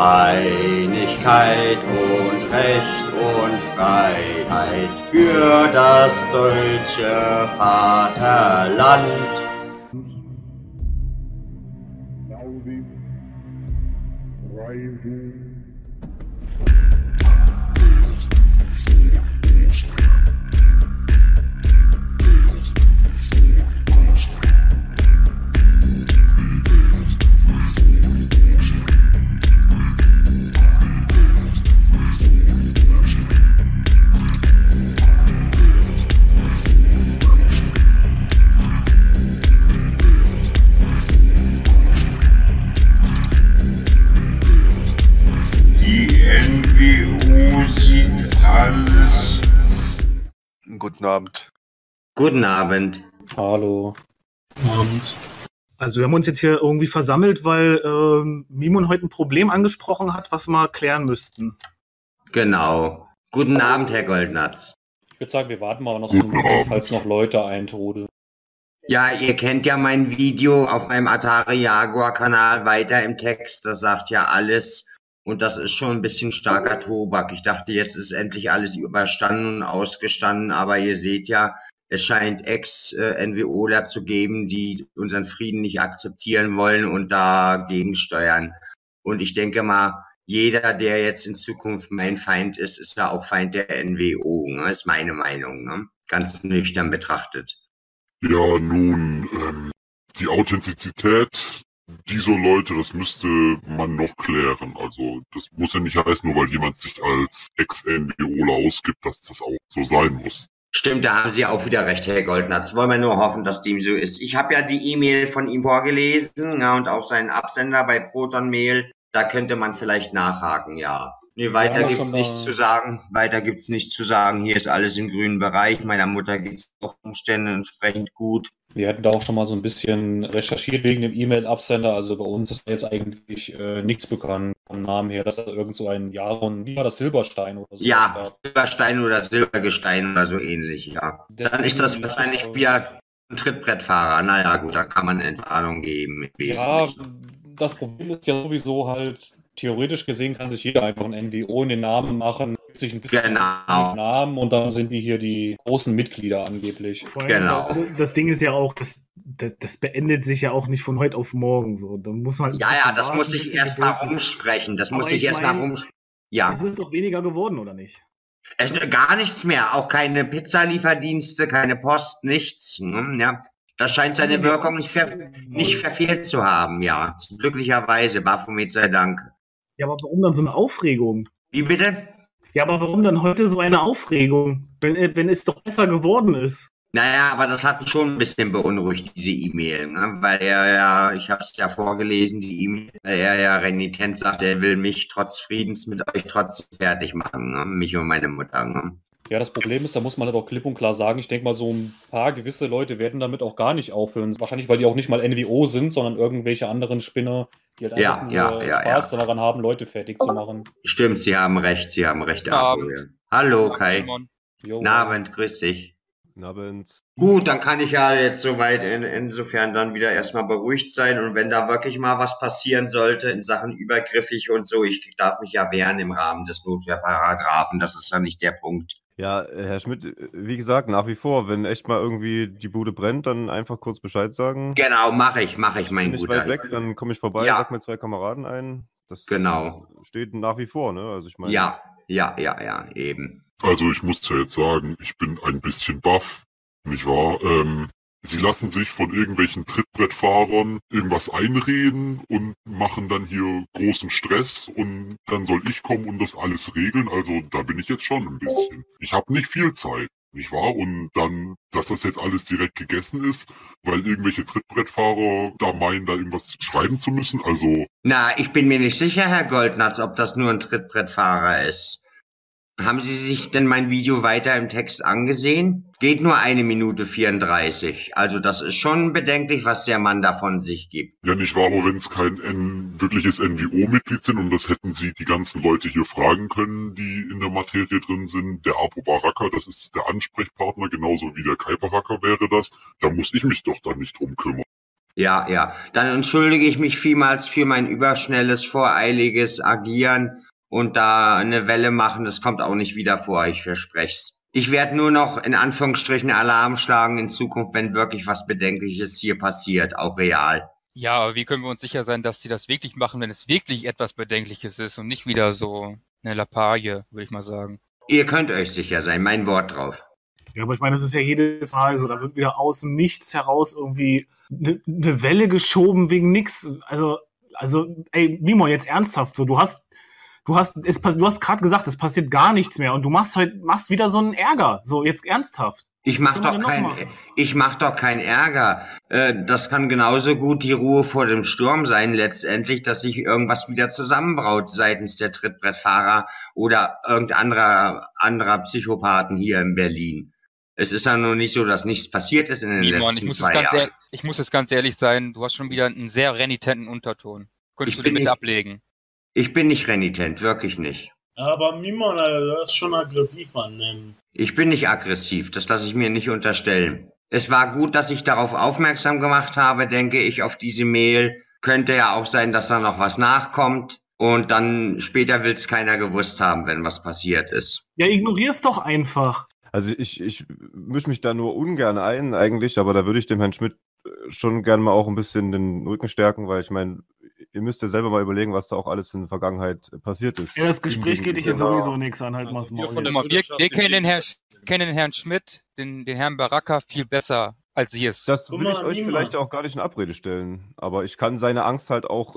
Einigkeit und Recht und Freiheit für das deutsche Vaterland. Guten Abend. Hallo. Und also wir haben uns jetzt hier irgendwie versammelt, weil ähm, Mimon heute ein Problem angesprochen hat, was wir klären müssten. Genau. Guten Abend, Herr Goldnatz. Ich würde sagen, wir warten mal noch so eine Minute, falls noch Leute eintrudeln. Ja, ihr kennt ja mein Video auf meinem Atari Jaguar Kanal weiter im Text. Das sagt ja alles. Und das ist schon ein bisschen starker Tobak. Ich dachte, jetzt ist endlich alles überstanden und ausgestanden. Aber ihr seht ja, es scheint Ex-NWOler zu geben, die unseren Frieden nicht akzeptieren wollen und dagegen steuern. Und ich denke mal, jeder, der jetzt in Zukunft mein Feind ist, ist da auch Feind der NWO. Ne? Ist meine Meinung. Ne? Ganz nüchtern betrachtet. Ja, nun, ähm, die Authentizität dieser Leute, das müsste man noch klären. Also das muss ja nicht heißen, nur weil jemand sich als Ex-NWOler ausgibt, dass das auch so sein muss. Stimmt, da haben Sie auch wieder recht, Herr Goldnatz. Wollen wir nur hoffen, dass dem so ist. Ich habe ja die E-Mail von ihm vorgelesen ja, und auch seinen Absender bei Proton Mail. Da könnte man vielleicht nachhaken, ja. Nee, weiter Ja, gibt's nichts zu sagen. Weiter gibt's nichts zu sagen. Hier ist alles im grünen Bereich. Meiner Mutter geht's auch Umständen entsprechend gut. Wir hatten da auch schon mal so ein bisschen recherchiert wegen dem E-Mail-Absender. Also bei uns ist jetzt eigentlich äh, nichts bekannt vom Namen her, dass da irgend so ein Jaron, wie war das, Silberstein oder so. Ja, Silberstein oder Silbergestein oder so ähnlich, ja. Dann ist das Deswegen wahrscheinlich ist wieder ein Trittbrettfahrer. Naja, gut, da kann man Entwarnung geben. Ja, das Problem ist ja sowieso halt, theoretisch gesehen kann sich jeder einfach ein NWO in den Namen machen, gibt sich ein bisschen Genau. Namen und dann sind die hier die großen Mitglieder angeblich. Genau. Das Ding ist ja auch, das, das, das beendet sich ja auch nicht von heute auf morgen so. Da muss man Ja, ja, das muss sich erstmal rumsprechen. Das muss Aber sich ich erstmal mein- rumsprechen. Ja, Es ist doch weniger geworden, oder nicht? es ist gar nichts mehr. Auch keine Pizzalieferdienste, keine Post, nichts. ne, Ja, das scheint seine. Wirkung nicht, ver nicht verfehlt zu haben, ja. Glücklicherweise, Baphomet sei Dank. Ja, aber warum dann so eine Aufregung? Wie bitte? Ja, aber warum dann heute so eine Aufregung, wenn, äh, wenn es doch besser geworden ist? Naja, aber das hat mich schon ein bisschen beunruhigt, diese E-Mail, ne? weil er ja, ich habe es ja vorgelesen, die E-Mail, weil er ja renitent sagt, er will mich trotz Friedens mit euch trotzdem fertig machen, ne? mich und meine Mutter. Ne? Ja, das Problem ist, da muss man halt auch klipp und klar sagen, ich denke mal, so ein paar gewisse Leute werden damit auch gar nicht aufhören. Wahrscheinlich, weil die auch nicht mal NWO sind, sondern irgendwelche anderen Spinner, die halt Ja, einfach nur ja, ja, Spaß daran haben, Leute fertig zu machen. Stimmt, Sie haben recht, Sie haben recht. Arthur, Abend. ja. Hallo Kai. Guten Abend, grüß dich. Guten Abend. Gut, dann kann ich ja jetzt soweit in, insofern dann wieder erstmal beruhigt sein. Und wenn da wirklich mal was passieren sollte in Sachen übergriffig und so, ich darf mich ja wehren im Rahmen des Notwehrparagraphen. Das ist ja nicht der Punkt. Ja, äh, Herr Schmidt, äh, wie gesagt, nach wie vor, wenn echt mal irgendwie die Bude brennt, dann einfach kurz Bescheid sagen. Genau, mache ich, mache ich, mein Guter. weit weg, dann komme ich vorbei, Ja. sag mir zwei Kameraden ein. Das Genau. steht nach wie vor, ne? Also ich meine, Ja, ja, ja, ja, eben. Also ich muss ja jetzt sagen, ich bin ein bisschen baff, nicht wahr? Ähm, sie lassen sich von irgendwelchen Trittbrettfahrern irgendwas einreden und machen dann hier großen Stress und dann soll ich kommen und das alles regeln. Also da bin ich jetzt schon ein bisschen. Ich habe nicht viel Zeit. Nicht wahr? Und dann, dass das jetzt alles direkt gegessen ist, weil irgendwelche Trittbrettfahrer da meinen, da irgendwas schreiben zu müssen. Also, Na, ich bin mir nicht sicher, Herr Goldnatz, ob das nur ein Trittbrettfahrer ist. Haben Sie sich denn mein Video weiter im Text angesehen? Geht nur eine Minute 34. Also das ist schon bedenklich, was der Mann da von sich gibt. Ja, nicht wahr, aber wenn es kein N wirkliches NWO-Mitglied sind und das hätten sie die ganzen Leute hier fragen können, die in der Materie drin sind. Der Abu Baraka, das ist der Ansprechpartner, genauso wie der Kai Baraka wäre das. Da muss ich mich doch dann nicht drum kümmern. Ja, ja. Dann entschuldige ich mich vielmals für mein überschnelles, voreiliges Agieren und da eine Welle machen. Das kommt auch nicht wieder vor, ich verspreche Ich werde nur noch in Anführungsstrichen Alarm schlagen in Zukunft, wenn wirklich was Bedenkliches hier passiert, auch real. Ja, aber wie können wir uns sicher sein, dass sie das wirklich machen, wenn es wirklich etwas Bedenkliches ist und nicht wieder so eine Lappalie, würde ich mal sagen. Ihr könnt euch sicher sein, mein Wort drauf. Ja, aber ich meine, das ist ja jedes Mal so, da wird wieder aus dem Nichts heraus irgendwie eine ne Welle geschoben wegen nix. Also, also, ey, Mimo, jetzt ernsthaft, so, du hast, du hast, es, du hast gerade gesagt, es passiert gar nichts mehr und du machst heute, machst wieder so einen Ärger, so, jetzt ernsthaft. Ich mach doch kein, ich mach doch kein Ärger. Äh, das kann genauso gut die Ruhe vor dem Sturm sein, letztendlich, dass sich irgendwas wieder zusammenbraut seitens der Trittbrettfahrer oder irgendein anderer, Psychopathen hier in Berlin. Es ist ja nur nicht so, dass nichts passiert ist in den Simon, letzten zwei Jahren. Ehrlich, ich muss jetzt ganz ehrlich sein, du hast schon wieder einen sehr renitenten Unterton. Könntest ich du den bitte ablegen? Ich bin nicht renitent, wirklich nicht. Aber Mimon, du hast schon aggressiv annehmen. Ich bin nicht aggressiv, das lasse ich mir nicht unterstellen. Es war gut, dass ich darauf aufmerksam gemacht habe, denke ich, auf diese Mail. Könnte ja auch sein, dass da noch was nachkommt. Und dann später will es keiner gewusst haben, wenn was passiert ist. Ja, ignorier's doch einfach. Also ich, ich mische mich da nur ungern ein eigentlich, aber da würde ich dem Herrn Schmidt äh, schon gerne mal auch ein bisschen den Rücken stärken, weil ich meine, ihr müsst ja selber mal überlegen, was da auch alles in der Vergangenheit passiert ist. Ja, das Gespräch geht dich ja genau. sowieso nichts an, halt mal Wir, wir, wir kennen, den Herr, kennen den Herrn Schmidt, den, den Herrn Baraka viel besser als Sie es. Das will ich euch vielleicht auch gar nicht in Abrede stellen, aber ich kann seine Angst halt auch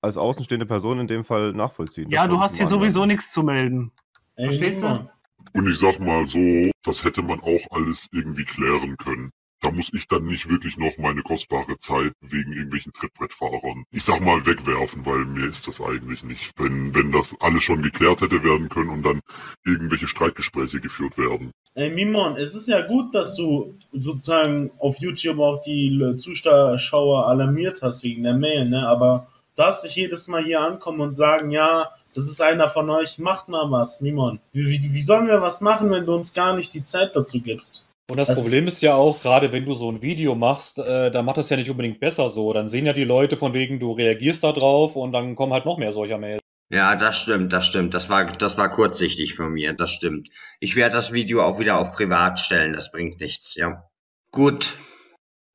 als außenstehende Person in dem Fall nachvollziehen. Ja, du hast hier sowieso nichts zu melden. Verstehst du? Und ich sag mal so, das hätte man auch alles irgendwie klären können. Da muss ich dann nicht wirklich noch meine kostbare Zeit wegen irgendwelchen Trittbrettfahrern, ich sag mal, wegwerfen, weil mir ist das eigentlich nicht. Wenn, wenn das alles schon geklärt hätte werden können und dann irgendwelche Streitgespräche geführt werden. Ey, Mimon, es ist ja gut, dass du sozusagen auf YouTube auch die Zuschauer alarmiert hast wegen der Mail, ne? Aber du darfst dich jedes Mal hier ankommen und sagen, ja, das ist einer von euch, macht mal was, Mimon. Wie, wie, wie sollen wir was machen, wenn du uns gar nicht die Zeit dazu gibst? Und das also, Problem ist ja auch, gerade wenn du so ein Video machst, äh, dann macht das ja nicht unbedingt besser so. Dann sehen ja die Leute von wegen, du reagierst da drauf und dann kommen halt noch mehr solcher Mails. Ja, das stimmt, das stimmt. Das war, das war kurzsichtig von mir, das stimmt. Ich werde das Video auch wieder auf privat stellen, das bringt nichts, ja. Gut,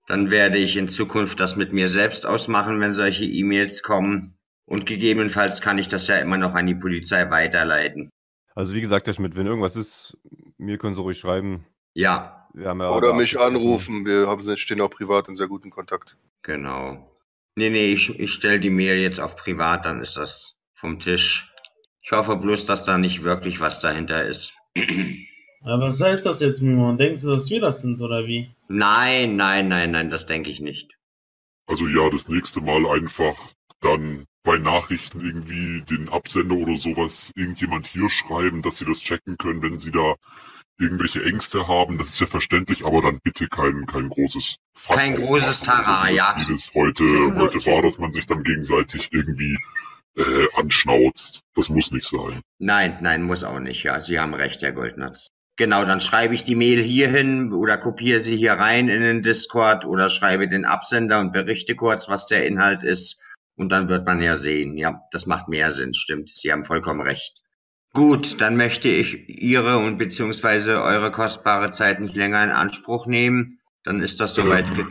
dann werde ich in Zukunft das mit mir selbst ausmachen, wenn solche E-Mails kommen. Und gegebenenfalls kann ich das ja immer noch an die Polizei weiterleiten. Also wie gesagt, Herr Schmidt, wenn irgendwas ist, mir können Sie ruhig schreiben. Ja. ja Oder mich anrufen. Wir haben, stehen auch privat in sehr guten Kontakt. Genau. Nee, nee, ich, ich stelle die Mail jetzt auf privat, dann ist das vom Tisch. Ich hoffe bloß, dass da nicht wirklich was dahinter ist. Aber was heißt das jetzt, Mimon? Denkst du, dass wir das sind, oder wie? Nein, nein, nein, nein, das denke ich nicht. Also ja, das nächste Mal einfach dann bei Nachrichten irgendwie den Absender oder sowas irgendjemand hier schreiben, dass sie das checken können, wenn sie da irgendwelche Ängste haben, das ist ja verständlich, aber dann bitte kein, kein großes Fass Kein großes Tara, ja. Wie das heute, heute war, dass man sich dann gegenseitig irgendwie äh, anschnauzt. Das muss nicht sein. Nein, nein, muss auch nicht, ja. Sie haben recht, Herr Goldnatz. Genau, dann schreibe ich die Mail hier hin oder kopiere sie hier rein in den Discord oder schreibe den Absender und berichte kurz, was der Inhalt ist und dann wird man ja sehen, ja, das macht mehr Sinn, stimmt. Sie haben vollkommen recht. Gut, dann möchte ich Ihre und beziehungsweise eure kostbare Zeit nicht länger in Anspruch nehmen. Dann ist das soweit ähm,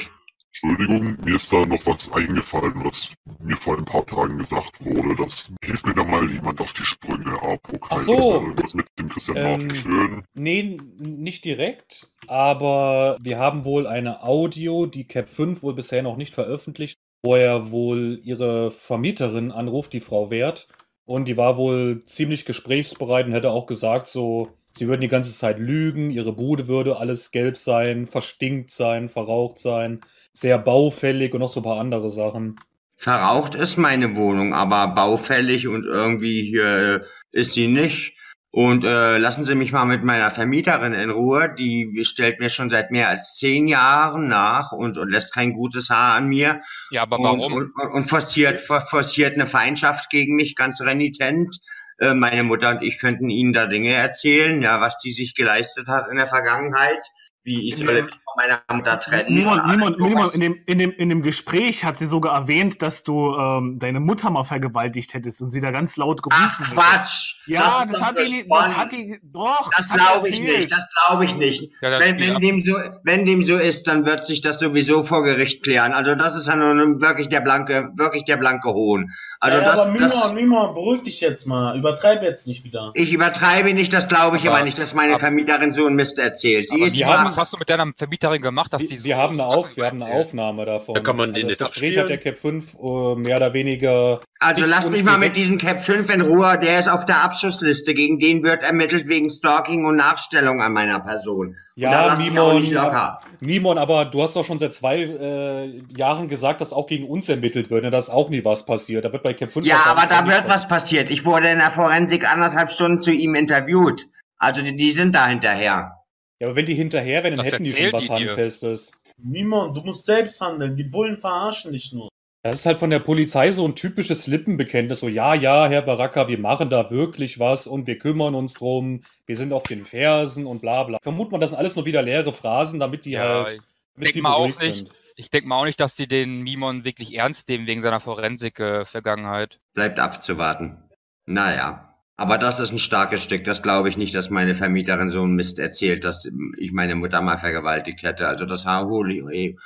Entschuldigung, mir ist da noch was eingefallen, was mir vor ein paar Tagen gesagt wurde. Das hilft mir da mal jemand auf die Sprünge. Apok, Ach so. Was mit dem Christian ähm, schön. Nee, nicht direkt, aber wir haben wohl eine Audio, die Cap 5 wohl bisher noch nicht veröffentlicht wo er wohl ihre Vermieterin anruft, die Frau Wert. Und die war wohl ziemlich gesprächsbereit und hätte auch gesagt, so, sie würden die ganze Zeit lügen, ihre Bude würde alles gelb sein, verstinkt sein, verraucht sein, sehr baufällig und noch so ein paar andere Sachen. Verraucht ist meine Wohnung, aber baufällig und irgendwie hier ist sie nicht. Und äh, lassen Sie mich mal mit meiner Vermieterin in Ruhe. Die stellt mir schon seit mehr als zehn Jahren nach und, und lässt kein gutes Haar an mir. Ja, aber warum? Und, und, und forciert, forciert eine Feindschaft gegen mich, ganz renitent. Äh, meine Mutter und ich könnten Ihnen da Dinge erzählen, ja, was die sich geleistet hat in der Vergangenheit. Wie ich soll meiner Mutter trennen. Niemand, niemand, niemand in, dem, in, dem, in dem Gespräch hat sie sogar erwähnt, dass du ähm, deine Mutter mal vergewaltigt hättest und sie da ganz laut gerufen Ach hätte. Quatsch! Ja, ist das, doch hat die, das hat die, doch. Das die glaube ich nicht, das glaube ich nicht. Ja, das Wenn, wenn, dem so, wenn dem so ist, dann wird sich das sowieso vor Gericht klären. Also das ist ja nun wirklich der blanke, wirklich der blanke Hohn. Also ja, das, aber das, Mimon, Mimon, beruhig dich jetzt mal. Übertreib jetzt nicht wieder. ich übertreibe nicht, das glaube ich Aber- aber, nicht, dass meine aber- Vermieterin so einen Mist erzählt. Sie Aber ist zwar, haben- was hast du mit deiner Vermieterin gemacht, dass die Wir, so wir haben eine, Auf, wir haben eine? Aufnahme davon. Da kann man den also nicht das Gespräch abspielen. hat der Cap 5 äh, mehr oder weniger. also lasst uns mich mal mit diesem Cap 5 in Ruhe, der ist auf der Abschussliste. Gegen den wird ermittelt wegen Stalking und Nachstellung an meiner Person. Ja, lass locker. Mimon, aber du hast doch schon seit zwei äh, Jahren gesagt, dass auch gegen uns ermittelt wird. Ne? Da ist auch nie was passiert. Da wird bei Cap 5 Ja, aber da wird was passiert. Ich wurde in der Forensik anderthalb Stunden zu ihm interviewt. Also die, die sind da hinterher. Ja, aber wenn die hinterher wären, dann Das hätten die schon was die. Handfestes. Mimon, du musst selbst handeln. Die Bullen verarschen dich nur. Das ist halt von der Polizei so ein typisches Lippenbekenntnis. So, ja, ja, Herr Baraka, wir machen da wirklich was und wir kümmern uns drum. Wir sind auf den Fersen und bla bla. Vermutet man, das sind alles nur wieder leere Phrasen, damit die Ja, halt, ich damit sie mal auch beruhigt nicht. sind. Ich denke mal auch nicht, dass die den Mimon wirklich ernst nehmen wegen seiner Forensik-Vergangenheit. Bleibt abzuwarten. Naja. Aber das ist ein starkes Stück. Das glaube ich nicht, dass meine Vermieterin so einen Mist erzählt, dass ich meine Mutter mal vergewaltigt hätte. Also das Haholi,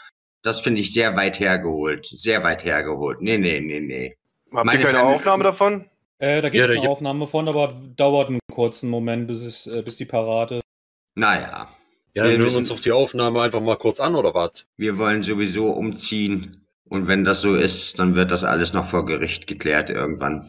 das finde ich sehr weit hergeholt. Sehr weit hergeholt. Nee, nee, nee, nee. Habt Meine ihr keine Family- Aufnahme davon? Äh, da gibt es Ja, eine Aufnahme von, aber dauert einen kurzen Moment, bis, es, äh, bis die Parade. Naja. Ja, Wir dann hören uns doch die Aufnahme einfach mal kurz an, oder was? Wir wollen sowieso umziehen. Und wenn das so ist, dann wird das alles noch vor Gericht geklärt irgendwann.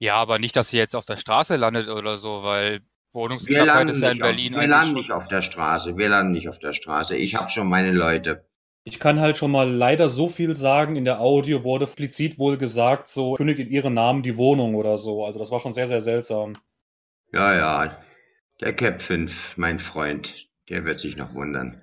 Ja, aber nicht, dass sie jetzt auf der Straße landet oder so, weil Wohnungsknappheit ist ja in nicht, auf, Berlin wir landen nicht auf der Straße. Wir landen nicht auf der Straße. Ich habe schon meine Leute. Ich kann halt schon mal leider so viel sagen. In der Audio wurde explizit wohl gesagt, so kündigt in ihren Namen die Wohnung oder so. Also das war schon sehr, sehr seltsam. Ja, ja. Der Cap 5, mein Freund, der wird sich noch wundern.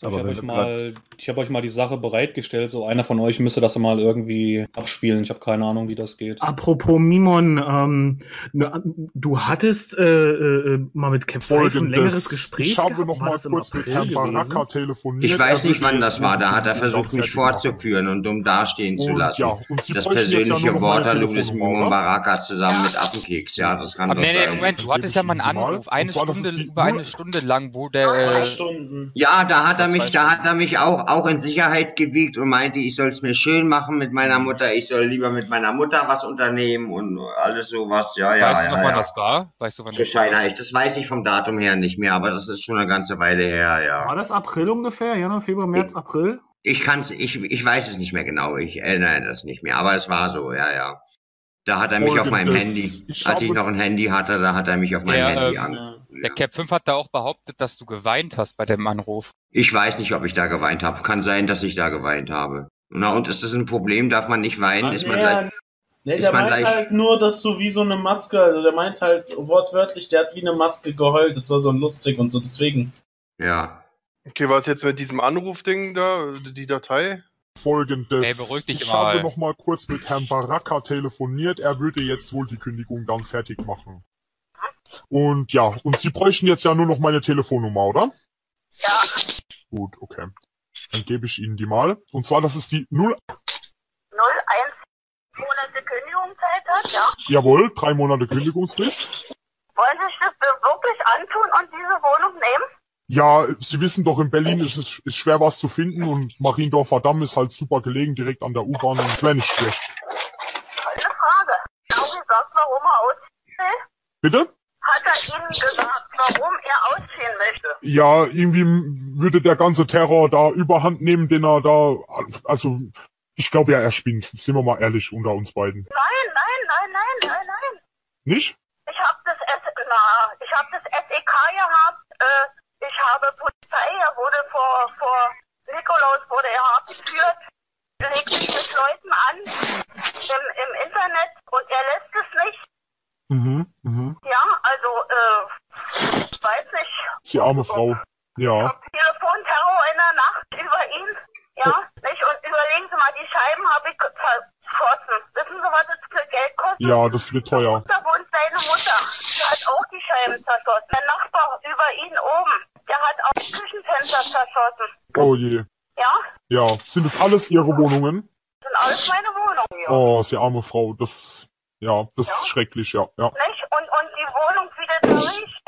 So, Aber ich habe euch, mal, ich hab euch mal die Sache bereitgestellt. So einer von euch müsste das mal irgendwie abspielen. Ich habe keine Ahnung, wie das geht. Apropos Mimon, ähm, ne, du hattest äh, äh, mal mit Cap 5 ein längeres Gespräch Ich habe gehabt. noch mal kurz mit Herrn? Baraka telefoniert. Ich weiß nicht, wann das war. Da hat er versucht, mich vorzuführen und dumm dastehen zu Und lassen. ja, und Sie Das ja persönliche meine Waterloo des Mimon? Baraka zusammen mit Affenkeks. Ja, das kann Aber doch nee, nee, sein. Moment, du hattest ja mal einen Anruf, eine Stunde, über eine Stunde lang, wo der, Zwei äh, Stunden. Ja, da hat er mich, da hat er mich auch, auch in Sicherheit gewiegt und meinte, ich soll es mir schön machen mit meiner Mutter. Ich soll lieber mit meiner Mutter was unternehmen und alles sowas. Ja, ja, weißt du noch, ja. wann ja. das war? Weißt du, wann das war? scheinheilig. Das weiß ich vom Datum her nicht mehr, aber das ist schon eine ganze Weile her, ja. War das April ungefähr? Januar, Februar, März, April? Ich kann's, ich, ich weiß es nicht mehr genau. Ich erinnere das nicht mehr, aber es war so, ja, ja. Da hat er mich auf meinem. Handy, Ich als ich noch ein Handy hatte, da hat er mich auf meinem Handy ähm, an. Ja. Der Cap 5 hat da auch behauptet, dass du geweint hast bei dem Anruf. Ich weiß nicht, ob ich da geweint habe. Kann sein, dass ich da geweint habe. Na, und ist das ein Problem? Darf man nicht weinen? Ah, ist man nee, gleich, nee, ist der man meint gleich- halt nur, dass du wie so eine Maske, also der meint halt wortwörtlich, der hat wie eine Maske geheult, das war so lustig und so, deswegen. ja. Okay, was jetzt mit diesem Anrufding da, die Datei? Folgendes. Ey, beruhig dich ich mal. habe noch mal kurz mit Herrn Baraka telefoniert. Er würde jetzt wohl die Kündigung dann fertig machen. Und ja, und Sie bräuchten jetzt ja nur noch meine Telefonnummer, oder? Ja. Gut, okay. Dann gebe ich Ihnen die mal. Und zwar, das ist die 0, 01 Monate Kündigungszeit hat, ja. jawohl, drei Monate Kündigungsfrist. Wollen Sie sich das wirklich antun und diese Wohnung nehmen? Ja, Sie wissen doch, in Berlin ist es ist schwer was zu finden und Mariendorfer Damm ist halt super gelegen, direkt an der U-Bahn und es wäre nicht schlecht. Keine Frage. Genau gesagt, warum er ausziehen will? Bitte? Hat er Ihnen gesagt, warum er ausziehen möchte? Ja, irgendwie würde der ganze Terror da überhand nehmen, den er da, also ich glaube ja, er spinnt. Sind wir mal ehrlich unter uns beiden. Nein, nein, nein, nein, nein, nein. Nicht? Ich habe das, S na, ich habe das SEK gehabt. Äh, ich habe Polizei. Er wurde vor, vor Nikolaus wurde er hart geführt. Legt sich mit Leuten an im, im Internet und er lässt es nicht. Mhm, mhm. Ja, also, äh, ich weiß nicht. Die arme Frau. Ja. Telefonterror in der Nacht über ihn. Ja, nicht? Und überlegen Sie mal, die Scheiben habe ich verschossen. Wissen Sie, was das für Geld kostet? Ja, das wird teuer. Da wohnt seine Mutter. Die hat auch die Scheiben zerschossen. Der Nachbar über ihn oben, der hat auch Küchenfenster zerschossen. Oh je. Ja, Ja, sind das alles Ihre Wohnungen? das sind alles meine Wohnungen, ja. Oh, Sie arme Frau, das, ja, das ist schrecklich, ja, ja. Nicht? Und, und die Wohnung wieder zerriecht.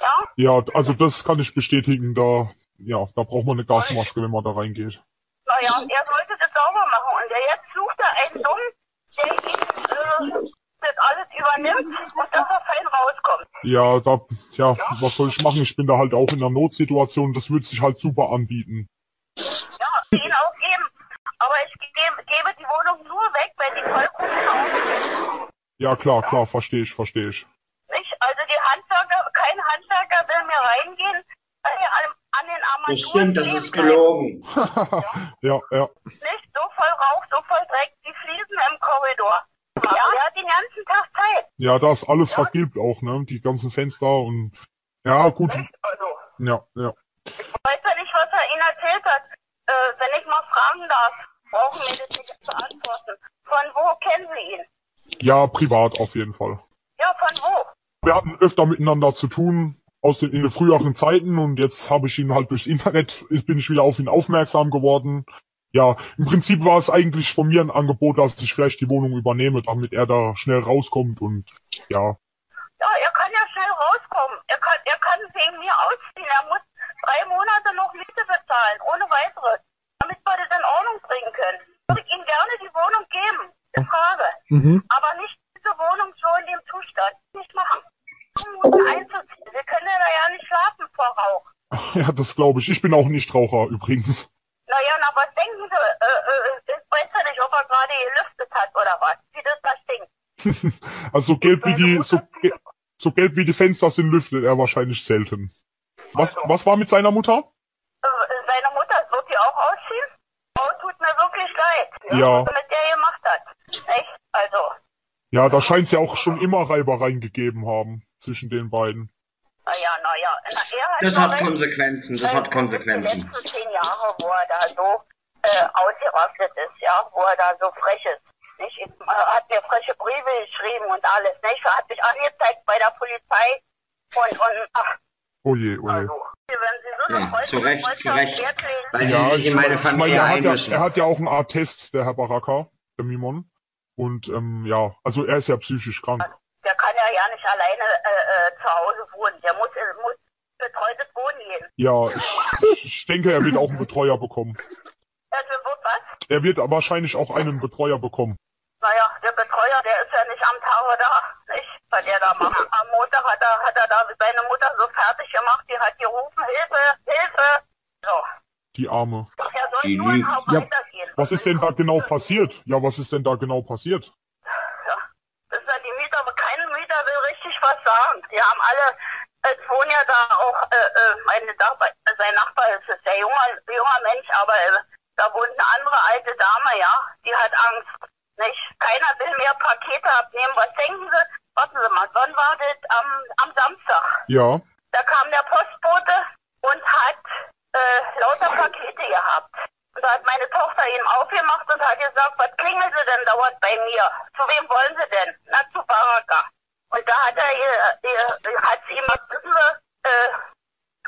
Ja, Ja, also das kann ich bestätigen, da, ja, da braucht man eine Gasmaske, wenn man da reingeht. naja, er sollte das sauber machen. Und er jetzt sucht er einen Dumm, der ihm äh, das alles übernimmt und dass er fein rauskommt. Ja, da, ja, was soll ich machen? Ich bin da halt auch in einer Notsituation, das würde sich halt super anbieten. Ja, ihn auch. Aber ich gebe, gebe die Wohnung nur weg, wenn die vollkommen auf Ja, klar, klar, verstehe ich, verstehe ich. Nicht? Also die Handwerker, kein Handwerker will mir reingehen, weil er an, an den Armaturen Das stimmt, das ist gelogen. ja, ja. Nicht? So voll Rauch, so voll Dreck, die Fliesen im Korridor. Ja, er hat den ganzen Tag Zeit. Ja, da ist alles vergilbt auch, ne? Die ganzen Fenster und, ja, gut. Also, Ja, ja. ich weiß ja nicht, was er Ihnen erzählt hat. Äh, wenn ich mal fragen darf, brauchen wir das nicht zu antworten. Von wo kennen Sie ihn? Ja, privat auf jeden Fall. Ja, von wo? Wir hatten öfter miteinander zu tun aus den, in den früheren Zeiten und jetzt habe ich ihn halt durchs Internet, ist- bin ich wieder auf ihn aufmerksam geworden. Ja, im Prinzip war es eigentlich von mir ein Angebot, dass ich vielleicht die Wohnung übernehme, damit er da schnell rauskommt und ja. Ja, er kann ja schnell rauskommen. Er kann, er kann wegen mir ausziehen. Er muss drei Monate noch Miete bezahlen, ohne weiteres, damit wir das in Ordnung bringen können. Ich würde ihm gerne die Wohnung geben. Keine Frage. Mhm. Aber nicht diese Wohnung so in dem Zustand. Nicht machen. Einzuziehen. Wir können ja da ja nicht schlafen vor Rauch. Ja, das glaube ich. Ich bin auch Nichtraucher übrigens. Naja, na was denken Sie? Äh, äh, ich weiß ja nicht, ob er gerade gelüftet hat oder was. Wie das da stinkt. Also so gelb wie die, so, so gelb wie die Fenster sind, lüftet er wahrscheinlich selten. Was, was war mit seiner Mutter? Äh, seine Mutter wird die auch ausziehen? Oh, tut mir wirklich leid. Ja. Was er mit der gemacht hat. Echt? Also, Ja, da scheint es ja auch schon immer Reibereien gegeben haben zwischen den beiden. naja, naja. Na, er hat Das hat. Konsequenzen, das hat Die Konsequenzen. letzten zehn Jahre, wo er da so äh, ausgerastet ist, ja, wo er da so frech ist. Nicht? Er hat mir freche Briefe geschrieben und alles, nicht? Er hat mich angezeigt bei der Polizei und, und ach, Oh je, oh je. wenn Sie so Ja, zu Recht, zu Recht. Weil sie Ja, sich ich, in meine ich meine, Familie er hat, ja, er hat ja auch einen Attest, der Herr Baraka, der Mimon. Und ähm, ja, also er ist ja psychisch krank. der kann ja ja nicht alleine äh, äh, zu Hause wohnen. Der muss, äh, muss betreutes Wohnen gehen. Ja, ich, ich denke, er wird auch einen Betreuer bekommen. Also wird was? Er wird wahrscheinlich auch einen Betreuer bekommen. Naja, der Betreuer, der ist ja Was der da macht. Am Montag hat er, hat er da seine Mutter so fertig gemacht, die hat gerufen, Hilfe, Hilfe. So. Die Arme. Er soll Die nur Ja, weitergehen. Was ist denn da genau passiert? Ja, was ist denn da genau passiert? Das ist ja die Mieter, aber kein Mieter will richtig was sagen. Die haben alle, es wohnen ja da auch, äh, äh, meine Nachbar, sein Nachbar ist es, der junger, junger Mensch, aber äh, da wohnt eine andere alte Dame, ja, die hat Angst. Nicht? Keiner will mehr Pakete abnehmen. Was denken Sie? Warten Sie mal, wann war das? Am, am Samstag. Ja, Da kam der Postbote und hat äh, lauter Pakete gehabt. Und da hat meine Tochter ihm aufgemacht und hat gesagt, was klingeln Sie denn dauernd bei mir? Zu wem wollen Sie denn? Na, zu Baraka. Und da hat er ihr, ihr, hat sie ihm wissen Sie, äh,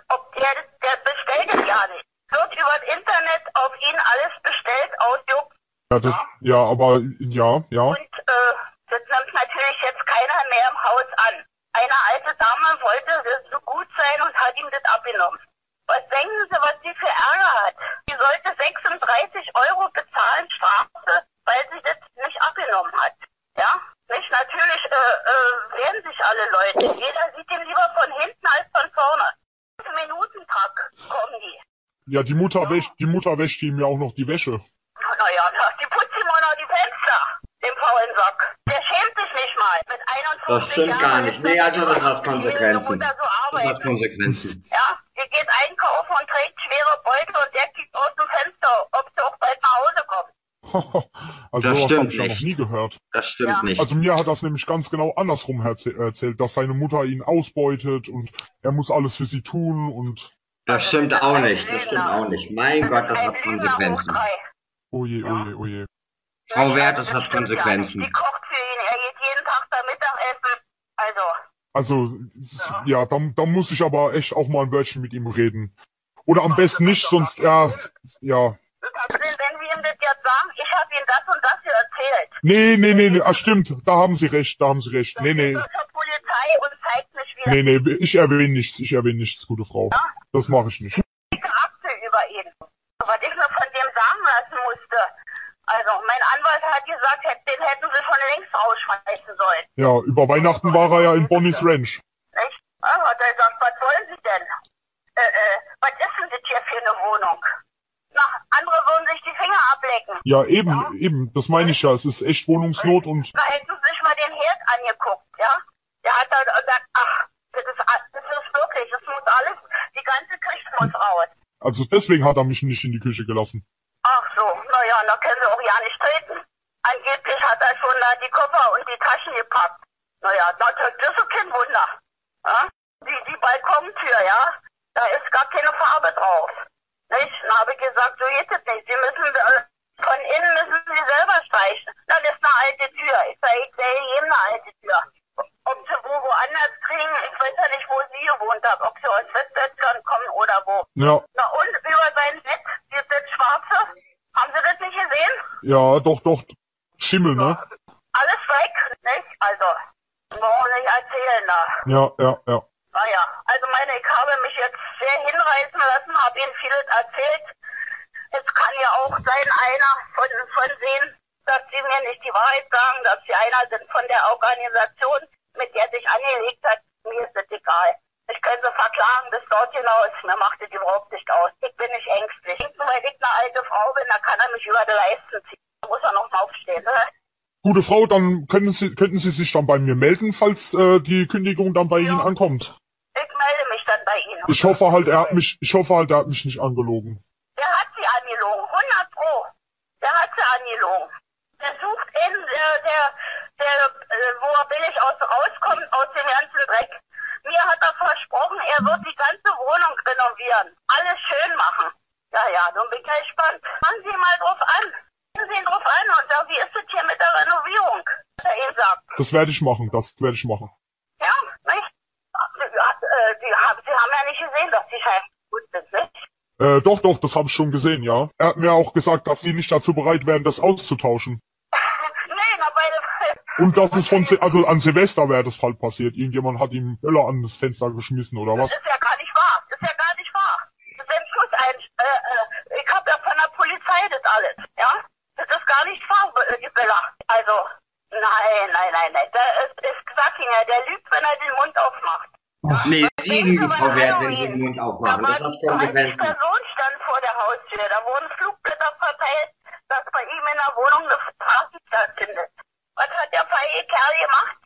ob der, der bestellt es ja nicht. Wird über das Internet auf ihn alles bestellt, ausjuckt ja, das, ja, aber ja, ja. und äh, das nimmt natürlich jetzt keiner mehr im Haus an. Eine alte Dame wollte so gut sein und hat ihm das abgenommen. Was denken Sie, was sie für Ärger hat? Sie sollte 36 Euro bezahlen, Strafe, weil sie das nicht abgenommen hat. Ja? Nicht? Natürlich äh, äh, wehren sich alle Leute. Jeder sieht ihn lieber von hinten als von vorne. Fünf Minuten Tag kommen die. Ja, die Mutter wäscht, die Mutter wäscht ihm ja auch noch die Wäsche. Naja, die putzen ihm auch noch die Fenster, dem faulen Sack. Der schämt sich nicht mal. Mit 51 Das stimmt Jahren gar nicht. Nee, also das hat Konsequenzen. Das hat. Konsequenzen. Ja, die geht einkaufen und trägt schwere Beutel und der kickt aus dem Fenster, ob sie auch bald nach Hause kommt. also Das sowas stimmt habe ich ja noch nicht. nie gehört. Das stimmt Ja. nicht. Also mir hat das nämlich ganz genau andersrum erzäh- erzählt, dass seine Mutter ihn ausbeutet und er muss alles für sie tun und Das stimmt auch nicht. Das stimmt auch nicht. Mein Gott, das hat Konsequenzen. drei. oh je, oh je, oh je. Frau Nicht? Wert, das hat ja nicht. Konsequenzen. Die kocht für ihn, er geht jeden Tag da Mittagessen. Also, Also, ja, da, da muss ich aber echt auch mal ein Wörtchen mit ihm reden. Oder am besten nicht, sonst, ja, ja. Wenn, wenn wir ihm das jetzt sagen, ich habe ihm das und das hier erzählt. Nee, nee, nee, nee, ah, stimmt, da haben Sie recht, da haben Sie recht. Nee, nee, Polizei und zeigt mich wieder nee, nee, ich erwähne nichts, ich erwähne nichts, gute Frau. Das mache ich nicht. die Akte über ihn. Was ich mir von dem sagen lassen musste. Also, mein Anwalt hat gesagt, den hätten sie schon längst rausschmeißen sollen. Ja, über Weihnachten war er ja in Bonnie's Ranch. Nicht? Ja, hat er gesagt, was wollen Sie denn? Äh, äh, was ist denn das hier für eine Wohnung? Na, andere würden sich die Finger ablecken. Ja, eben, eben, das meine ich ja, es ist echt Wohnungsnot und, Da hätten Sie sich mal den Herd angeguckt, ja? Der hat da gesagt, ach, das ist, das ist wirklich, das muss alles, die ganze Küche muss raus. also deswegen hat er mich nicht in die Küche gelassen. Ach so, naja, da können Sie auch ja nicht treten. Angeblich hat er schon da die Koffer und die Taschen gepackt. Das, das ist kein Wunder. Ja? Die, die Balkontür, ja, da ist gar keine Farbe drauf. Nicht? Dann habe ich gesagt, so geht es nicht. Sie müssen, äh, von innen müssen Sie selber streichen. Das ist eine alte Tür. Ich sage, ich sehe jedem eine alte Tür. Ob Sie wo woanders kriegen, ich weiß ja nicht, wo Sie gewohnt haben. Ob Sie aus Westdeutschland kommen oder wo. Ja, Na und über sein Bett, das, das Schwarze, haben Sie das nicht gesehen? ja, doch, doch, Schimmel, ne? Alles Ja, ja, Gute Frau, dann können Sie, könnten Sie sich dann bei mir melden, falls äh, die Kündigung dann bei Ihnen ankommt. Ich melde mich dann bei Ihnen. Ich hoffe halt, er hat mich, ich hoffe halt, er hat mich nicht angelogen. Der hat sie angelogen, 100 Pro. Der hat sie angelogen. Der sucht in, der, der, der, äh, wo er billig aus, rauskommt aus dem ganzen Dreck. Mir hat er versprochen, er wird die ganze Wohnung renovieren. Alles schön machen. Ja, ja, nun bin ich ja gespannt. Fangen Sie mal drauf an. Fangen Sie ihn drauf an und sagen, wie ist das hier mit der Renovierung? Hat er gesagt. Das werde ich machen, das werde ich machen. Ja, nicht? Äh, Sie haben, Sie haben ja nicht gesehen, dass die Scheiben gut sind, nicht? Äh, doch, doch, das habe ich schon gesehen, ja. Er hat mir auch gesagt, dass Sie nicht dazu bereit wären, das auszutauschen. Und das ist von, Sil- also an Silvester wäre das halt passiert. Irgendjemand hat ihm Böller an das Fenster geschmissen oder was. Das ist ja gar nicht wahr. Das ist ja gar nicht wahr. Das ist ein Schuss ein, äh, äh, ich habe ja von der Polizei das alles, ja? Das ist gar nicht wahr, äh, die Bella. Also, nein, nein, nein, nein. Der ist, ist Quackinger, der lügt, wenn er den Mund aufmacht. Nee, Sie lügen, Frau Wert, wenn Sie den Mund aufmachen. Das hat Konsequenzen. Person stand vor der Haustür, da wurden Flugblätter verteilt, dass bei ihm in der Wohnung eine Straße stattfindet. Was hat der feige Kerl gemacht?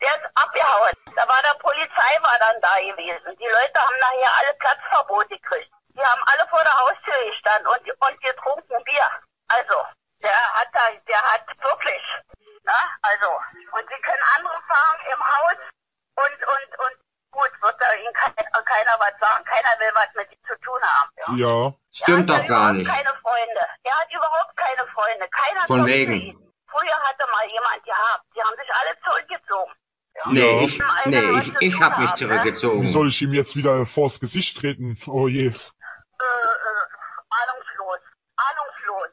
Der ist abgehauen. Da war der Polizei war dann da gewesen. Die Leute haben nachher alle Platzverbot gekriegt. Die haben alle vor der Haustür gestanden und, und getrunken Bier. Also, der hat da, der hat wirklich, na, also, und sie können andere fahren im Haus und, und, und gut, wird da ihnen kein, keiner was sagen, keiner will was mit ihm zu tun haben. Ja. Stimmt er hat doch gar überhaupt nicht. keine Freunde. Er hat überhaupt keine Freunde. Keiner Von wegen. Früher hatte mal jemand gehabt. Die haben sich alle zurückgezogen. Nee, ich, nee, ich, ich habe mich haben, ne? Wie zurückgezogen. soll ich ihm jetzt wieder vors Gesicht treten? Oh je. Äh, äh, ahnungslos. Ahnungslos.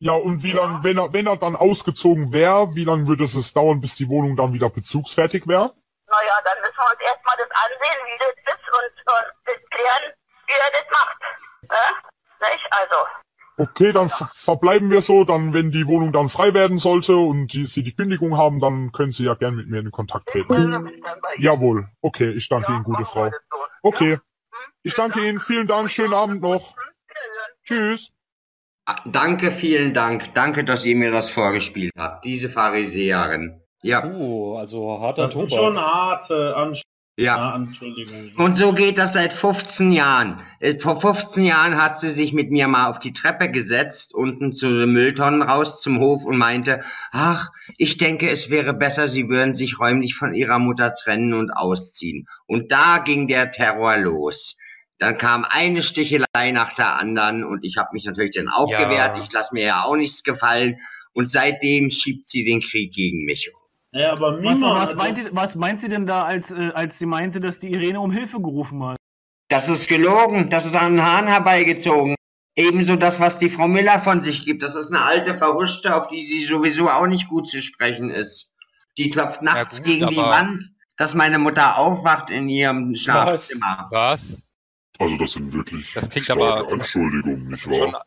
Ja, und wie lang, wenn er, wenn er dann ausgezogen wäre, wie lange würde es dauern, bis die Wohnung dann wieder bezugsfertig wäre? Naja, dann müssen wir uns erstmal das ansehen, wie das ist und, und das klären, wie er das macht. Ne? Nicht? Also, Okay, dann ver- verbleiben wir so, dann, wenn die Wohnung dann frei werden sollte und die, Sie die Kündigung haben, dann können Sie ja gern mit mir in Kontakt treten. Jawohl. Okay, ich danke Ihnen, gute Frau. Okay. Ich danke Ihnen, vielen Dank, schönen Abend noch. Tschüss. Ah, Danke, vielen Dank. Danke, dass ihr mir das vorgespielt habt. Diese Pharisäerin. Ja. Oh, also harter Das sind Tobak. schon harte Ansch Ja. Entschuldigung. Und so geht das seit 15 Jahren. Äh, Vor 15 Jahren hat sie sich mit mir mal auf die Treppe gesetzt, unten zu den Mülltonnen raus zum Hof und meinte, ach, ich denke, es wäre besser, sie würden sich räumlich von ihrer Mutter trennen und ausziehen. Und da ging der Terror los. Dann kam eine Stichelei nach der anderen und ich habe mich natürlich dann auch Ja. gewehrt. Ich lasse mir ja auch nichts gefallen. Und seitdem schiebt sie den Krieg gegen mich. Ja, aber Mima was, was, meinte, was meint sie denn da, als, äh, als sie meinte, dass die Irene um Hilfe gerufen hat? Das ist gelogen. Das ist an den Hahn herbeigezogen. Ebenso das, was die Frau Miller von sich gibt. Das ist eine alte Verhuschte, auf die sie sowieso auch nicht gut zu sprechen ist. Die klopft nachts ja, gut, gegen die Wand, dass meine Mutter aufwacht in ihrem Schlafzimmer. Was? was? Also das sind wirklich das klingt starke aber, Anschuldigungen, nicht wahr?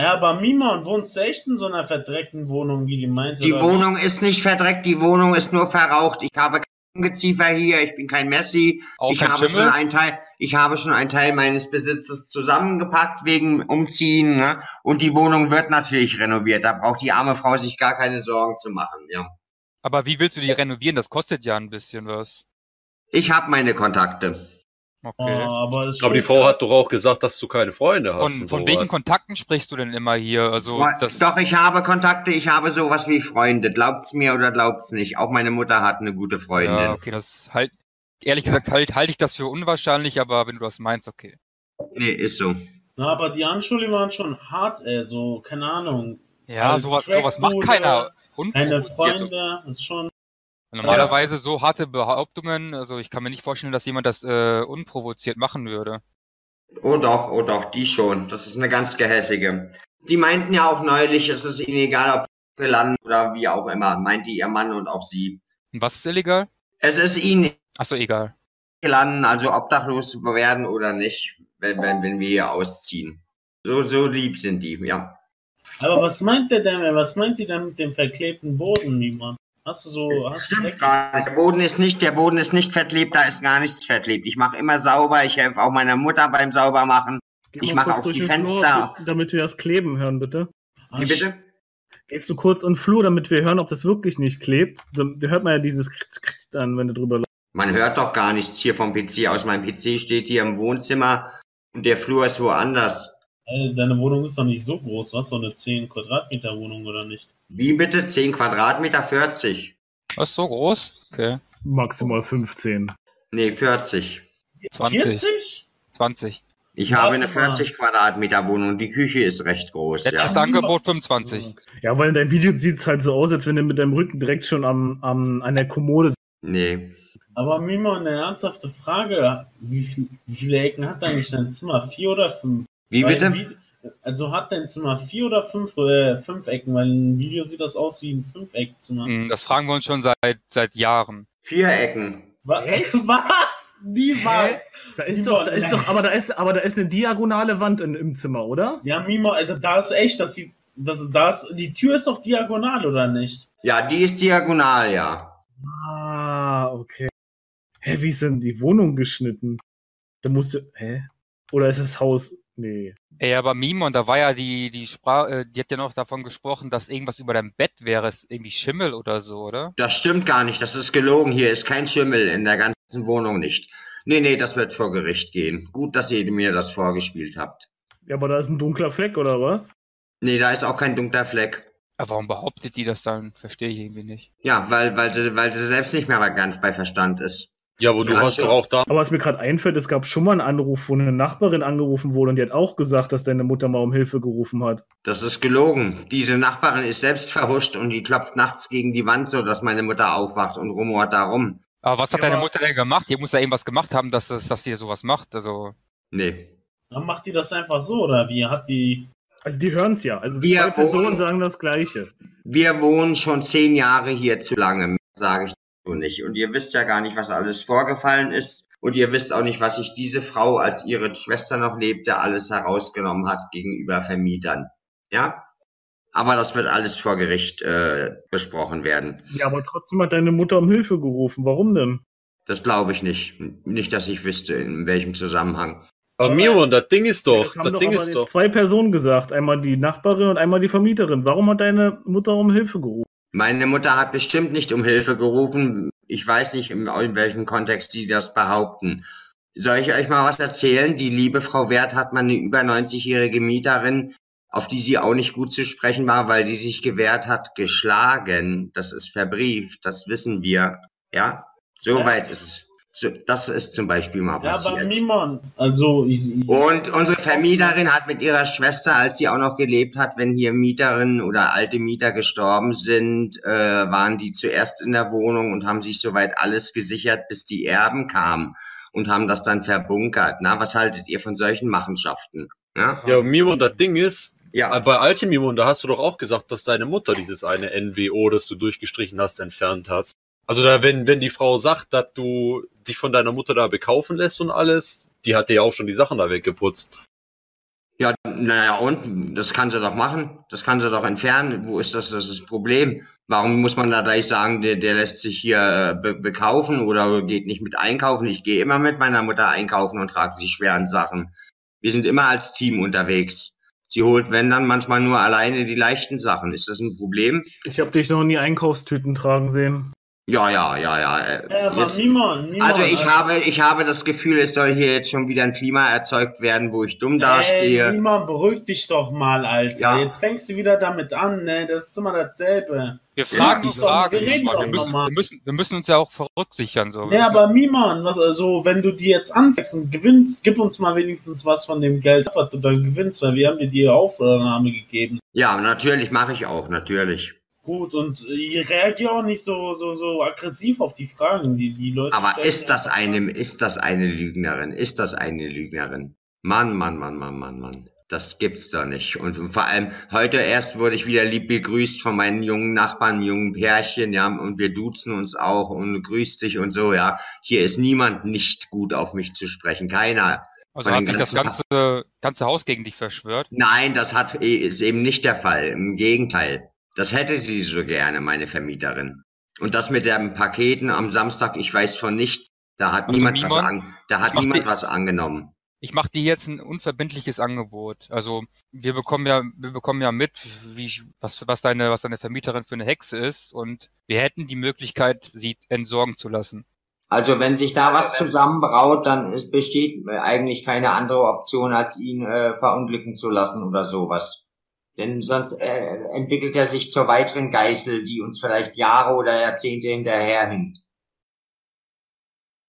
Ja, aber Mima, und wohnst du echt in so einer verdreckten Wohnung, wie die meinte? Die oder Wohnung ist nicht verdreckt, die Wohnung ist nur verraucht. Ich habe kein Ungeziefer hier, ich bin kein Messi. Auch ich kein habe Schimmel? schon einen Teil, ich habe schon einen Teil meines Besitzes zusammengepackt wegen Umziehen, ne? Und die Wohnung wird natürlich renoviert. Da braucht die arme Frau sich gar keine Sorgen zu machen, ja. Aber wie willst du die renovieren? Das kostet ja ein bisschen was. Ich habe meine Kontakte. Okay. Oh, aber, Aber die Frau krass. hat doch auch gesagt, dass du keine Freunde hast. Von, und von welchen Kontakten sprichst du denn immer hier? Also Doch, ich habe Kontakte, ich habe sowas wie Freunde. Glaubt's mir oder glaubt's nicht. Auch meine Mutter hat eine gute Freundin. ja, okay, das halt, ehrlich gesagt, halt, halte ich das für unwahrscheinlich, aber wenn du das meinst, okay. Nee, ist so. Na, aber die Anschuldigungen waren schon hart, ey, so, keine Ahnung. Ja, sowas, sowas macht keiner. Keine Unprovoziert. So- Freunde, ist schon. Normalerweise so harte Behauptungen, also ich kann mir nicht vorstellen, dass jemand das äh, unprovoziert machen würde. Oh doch, oh doch, die schon. Das ist eine ganz gehässige. Die meinten ja auch neulich, es ist ihnen egal, ob wir landen oder wie auch immer, meinte ihr Mann und auch sie. Und was ist illegal? Es ist ihnen Achso, egal. landen, also obdachlos werden oder nicht, wenn, wenn, wenn wir hier ausziehen. So, so lieb sind die, ja. Aber was meint der denn, was meint die denn mit dem verklebten Boden, Mima? Hast du so, hast du Stimmt gar nicht. Der Boden ist nicht, der Boden ist nicht verklebt, da ist gar nichts verklebt. Ich mache immer sauber, ich helfe auch meiner Mutter beim Saubermachen. Geh Ich mache auch durch die den Flur, Fenster. damit wir das Kleben hören, bitte. Wie bitte? Gehst du kurz in den Flur, damit wir hören, ob das wirklich nicht klebt? So, Da hört man ja dieses Kritz, Kritz dann, wenn du drüber läufst. Man hört doch gar nichts hier vom PC aus. Mein PC steht hier im Wohnzimmer und der Flur ist woanders. Ey, deine Wohnung ist doch nicht so groß. Du hast doch eine 10 Quadratmeter Wohnung, oder nicht? Wie bitte? 10 Quadratmeter, 40. Was, so groß? Okay. Maximal 15. Nee, 40. 20. 40? 20. Ich habe eine Warte mal. 40 Quadratmeter Wohnung. Die Küche ist recht groß, Letztes ja. Angebot 25. Ja, weil in deinem Video sieht es halt so aus, als wenn du mit deinem Rücken direkt schon am, am, an der Kommode Nee. Aber Mima, eine ernsthafte Frage. Wie, viel, wie viele Ecken hat eigentlich dein Zimmer? Vier oder fünf? Wie Weil bitte? im Also hat dein Zimmer vier oder fünf, äh, fünf Ecken? Weil im Video sieht das aus wie ein Fünfeckzimmer. Hm, Das fragen wir uns schon seit, seit Jahren. Vier Ecken. Was? Was? Niemals! Da ist doch, da ist doch, aber da ist, aber da ist eine diagonale Wand in, im Zimmer, oder? Ja, Mima, Alter, da ist echt, dass die, das, das, die Tür ist doch diagonal, oder nicht? Ja, die ist diagonal, ja. Ah, okay. Hä, wie ist denn die Wohnung geschnitten? Da musst du, hä? Oder ist das Haus, nee. Ey, aber Mimon, da war ja die, die Sprach, äh, die hat ja noch davon gesprochen, dass irgendwas über deinem Bett wäre, ist irgendwie Schimmel oder so, oder? Das stimmt gar nicht. Das ist gelogen. Hier ist kein Schimmel in der ganzen Wohnung nicht. Nee, nee, das wird vor Gericht gehen. Gut, dass ihr mir das vorgespielt habt. Ja, aber da ist ein dunkler Fleck, oder was? Nee, da ist auch kein dunkler Fleck. Aber warum behauptet die das dann? Verstehe ich irgendwie nicht. Ja, weil, weil, sie, weil sie selbst nicht mehr ganz bei Verstand ist. Ja, aber du Ja, hast schon. doch auch da. Aber was mir gerade einfällt, es gab schon mal einen Anruf, wo eine Nachbarin angerufen wurde und die hat auch gesagt, dass deine Mutter mal um Hilfe gerufen hat. Das ist gelogen. Diese Nachbarin ist selbst verhuscht und die klopft nachts gegen die Wand, so dass meine Mutter aufwacht und rumort da rum. Aber was hat Ja, deine Mutter denn gemacht? Die muss ja irgendwas gemacht haben, dass, das, dass die sowas macht. Also, Nee. Dann macht die das einfach so, oder wie? Hat die. Also die hören es ja. Also Wir zwei Personen wohnen- sagen das Gleiche. Wir wohnen schon zehn Jahre hier zu lange, sage ich so nicht. Und ihr wisst ja gar nicht, was alles vorgefallen ist. Und ihr wisst auch nicht, was sich diese Frau, als ihre Schwester noch lebte, alles herausgenommen hat gegenüber Vermietern. Ja? Aber das wird alles vor Gericht äh, besprochen werden. Ja, aber trotzdem hat deine Mutter um Hilfe gerufen. Warum denn? Das glaube ich nicht. Nicht, dass ich wüsste, in welchem Zusammenhang. Aber Miron, das Ding ist doch, das haben das doch Ding ist jetzt doch. zwei Personen gesagt. Einmal die Nachbarin und einmal die Vermieterin. Warum hat deine Mutter um Hilfe gerufen? Meine Mutter hat bestimmt nicht um Hilfe gerufen. Ich weiß nicht, in, in welchem Kontext die das behaupten. Soll ich euch mal was erzählen? Die liebe Frau Wert hat mal eine über 90-jährige Mieterin, auf die sie auch nicht gut zu sprechen war, weil die sich gewehrt hat, geschlagen. Das ist verbrieft, das wissen wir. Ja, soweit ist es. Das ist zum Beispiel mal Ja, aber passiert. Mimon, also ich, ich Und unsere Vermieterin hat mit ihrer Schwester, als sie auch noch gelebt hat, wenn hier Mieterinnen oder alte Mieter gestorben sind, äh, waren die zuerst in der Wohnung und haben sich soweit alles gesichert, bis die Erben kamen und haben das dann verbunkert. Na, was haltet ihr von solchen Machenschaften? Ja, Ja, Mimon, das Ding ist, ja. äh, bei Alte Mimon, da hast du doch auch gesagt, dass deine Mutter dieses eine NWO, das du durchgestrichen hast, entfernt hast. Also da, wenn, wenn die Frau sagt, dass du dich von deiner Mutter da bekaufen lässt und alles, die hat dir ja auch schon die Sachen da weggeputzt. Ja, naja, und das kann sie doch machen. Das kann sie doch entfernen. Wo ist das, das ist das Problem? Warum muss man da gleich sagen, der, der lässt sich hier äh, be bekaufen oder geht nicht mit einkaufen? Ich gehe immer mit meiner Mutter einkaufen und trage die schweren Sachen. Wir sind immer als Team unterwegs. Sie holt, wenn dann, manchmal nur alleine die leichten Sachen. Ist das ein Problem? Ich habe dich noch nie Einkaufstüten tragen sehen. Ja, ja, ja, ja. äh, aber jetzt- Mimon, Mimon, also ich habe, ich habe das Gefühl, es soll hier jetzt schon wieder ein Klima erzeugt werden, wo ich dumm Ey, dastehe. Mimon, beruhig dich doch mal, Alter. Ja. Jetzt fängst du wieder damit an, ne? Das ist immer dasselbe. Wir Ja, fragen, doch, wir fragen. wir reden Wir doch müssen, wir, müssen, wir müssen uns ja auch verrücksichern. So. Ja, aber Mimon, was, also, wenn du die jetzt anzeigst und gewinnst, gib uns mal wenigstens was von dem Geld, was du dann gewinnst, weil wir haben dir die Aufnahme gegeben. Ja, natürlich mache ich auch, natürlich. Gut, und äh, ihr reagiert auch nicht so, so, so aggressiv auf die Fragen, die die Leute Aber stellen. ist das eine, ist das eine Lügnerin? Ist das eine Lügnerin? Mann, Mann, Mann, Mann, Mann, Mann. Das gibt's doch nicht. Und vor allem, heute erst wurde ich wieder lieb begrüßt von meinen jungen Nachbarn, jungen Pärchen, ja, und wir duzen uns auch und grüßt dich und so, ja. Hier ist niemand nicht gut auf mich zu sprechen. Keiner. Also hat sich das ganze, ganze Haus gegen dich verschwört. Nein, das hat, ist eben nicht der Fall. Im Gegenteil. Das hätte sie so gerne, meine Vermieterin. Und das mit den Paketen am Samstag, ich weiß von nichts. Da hat Also niemand was Mimon, an, da hat niemand die- was angenommen. Ich mache dir jetzt ein unverbindliches Angebot. Also wir bekommen ja, wir bekommen ja mit, wie ich, was, was deine, was deine Vermieterin für eine Hexe ist, und wir hätten die Möglichkeit, sie entsorgen zu lassen. Also wenn sich da was zusammenbraut, dann ist, besteht äh, eigentlich keine andere Option, als ihn äh, verunglücken zu lassen oder sowas. Denn sonst äh, entwickelt er sich zur weiteren Geißel, die uns vielleicht Jahre oder Jahrzehnte hinterherhinkt.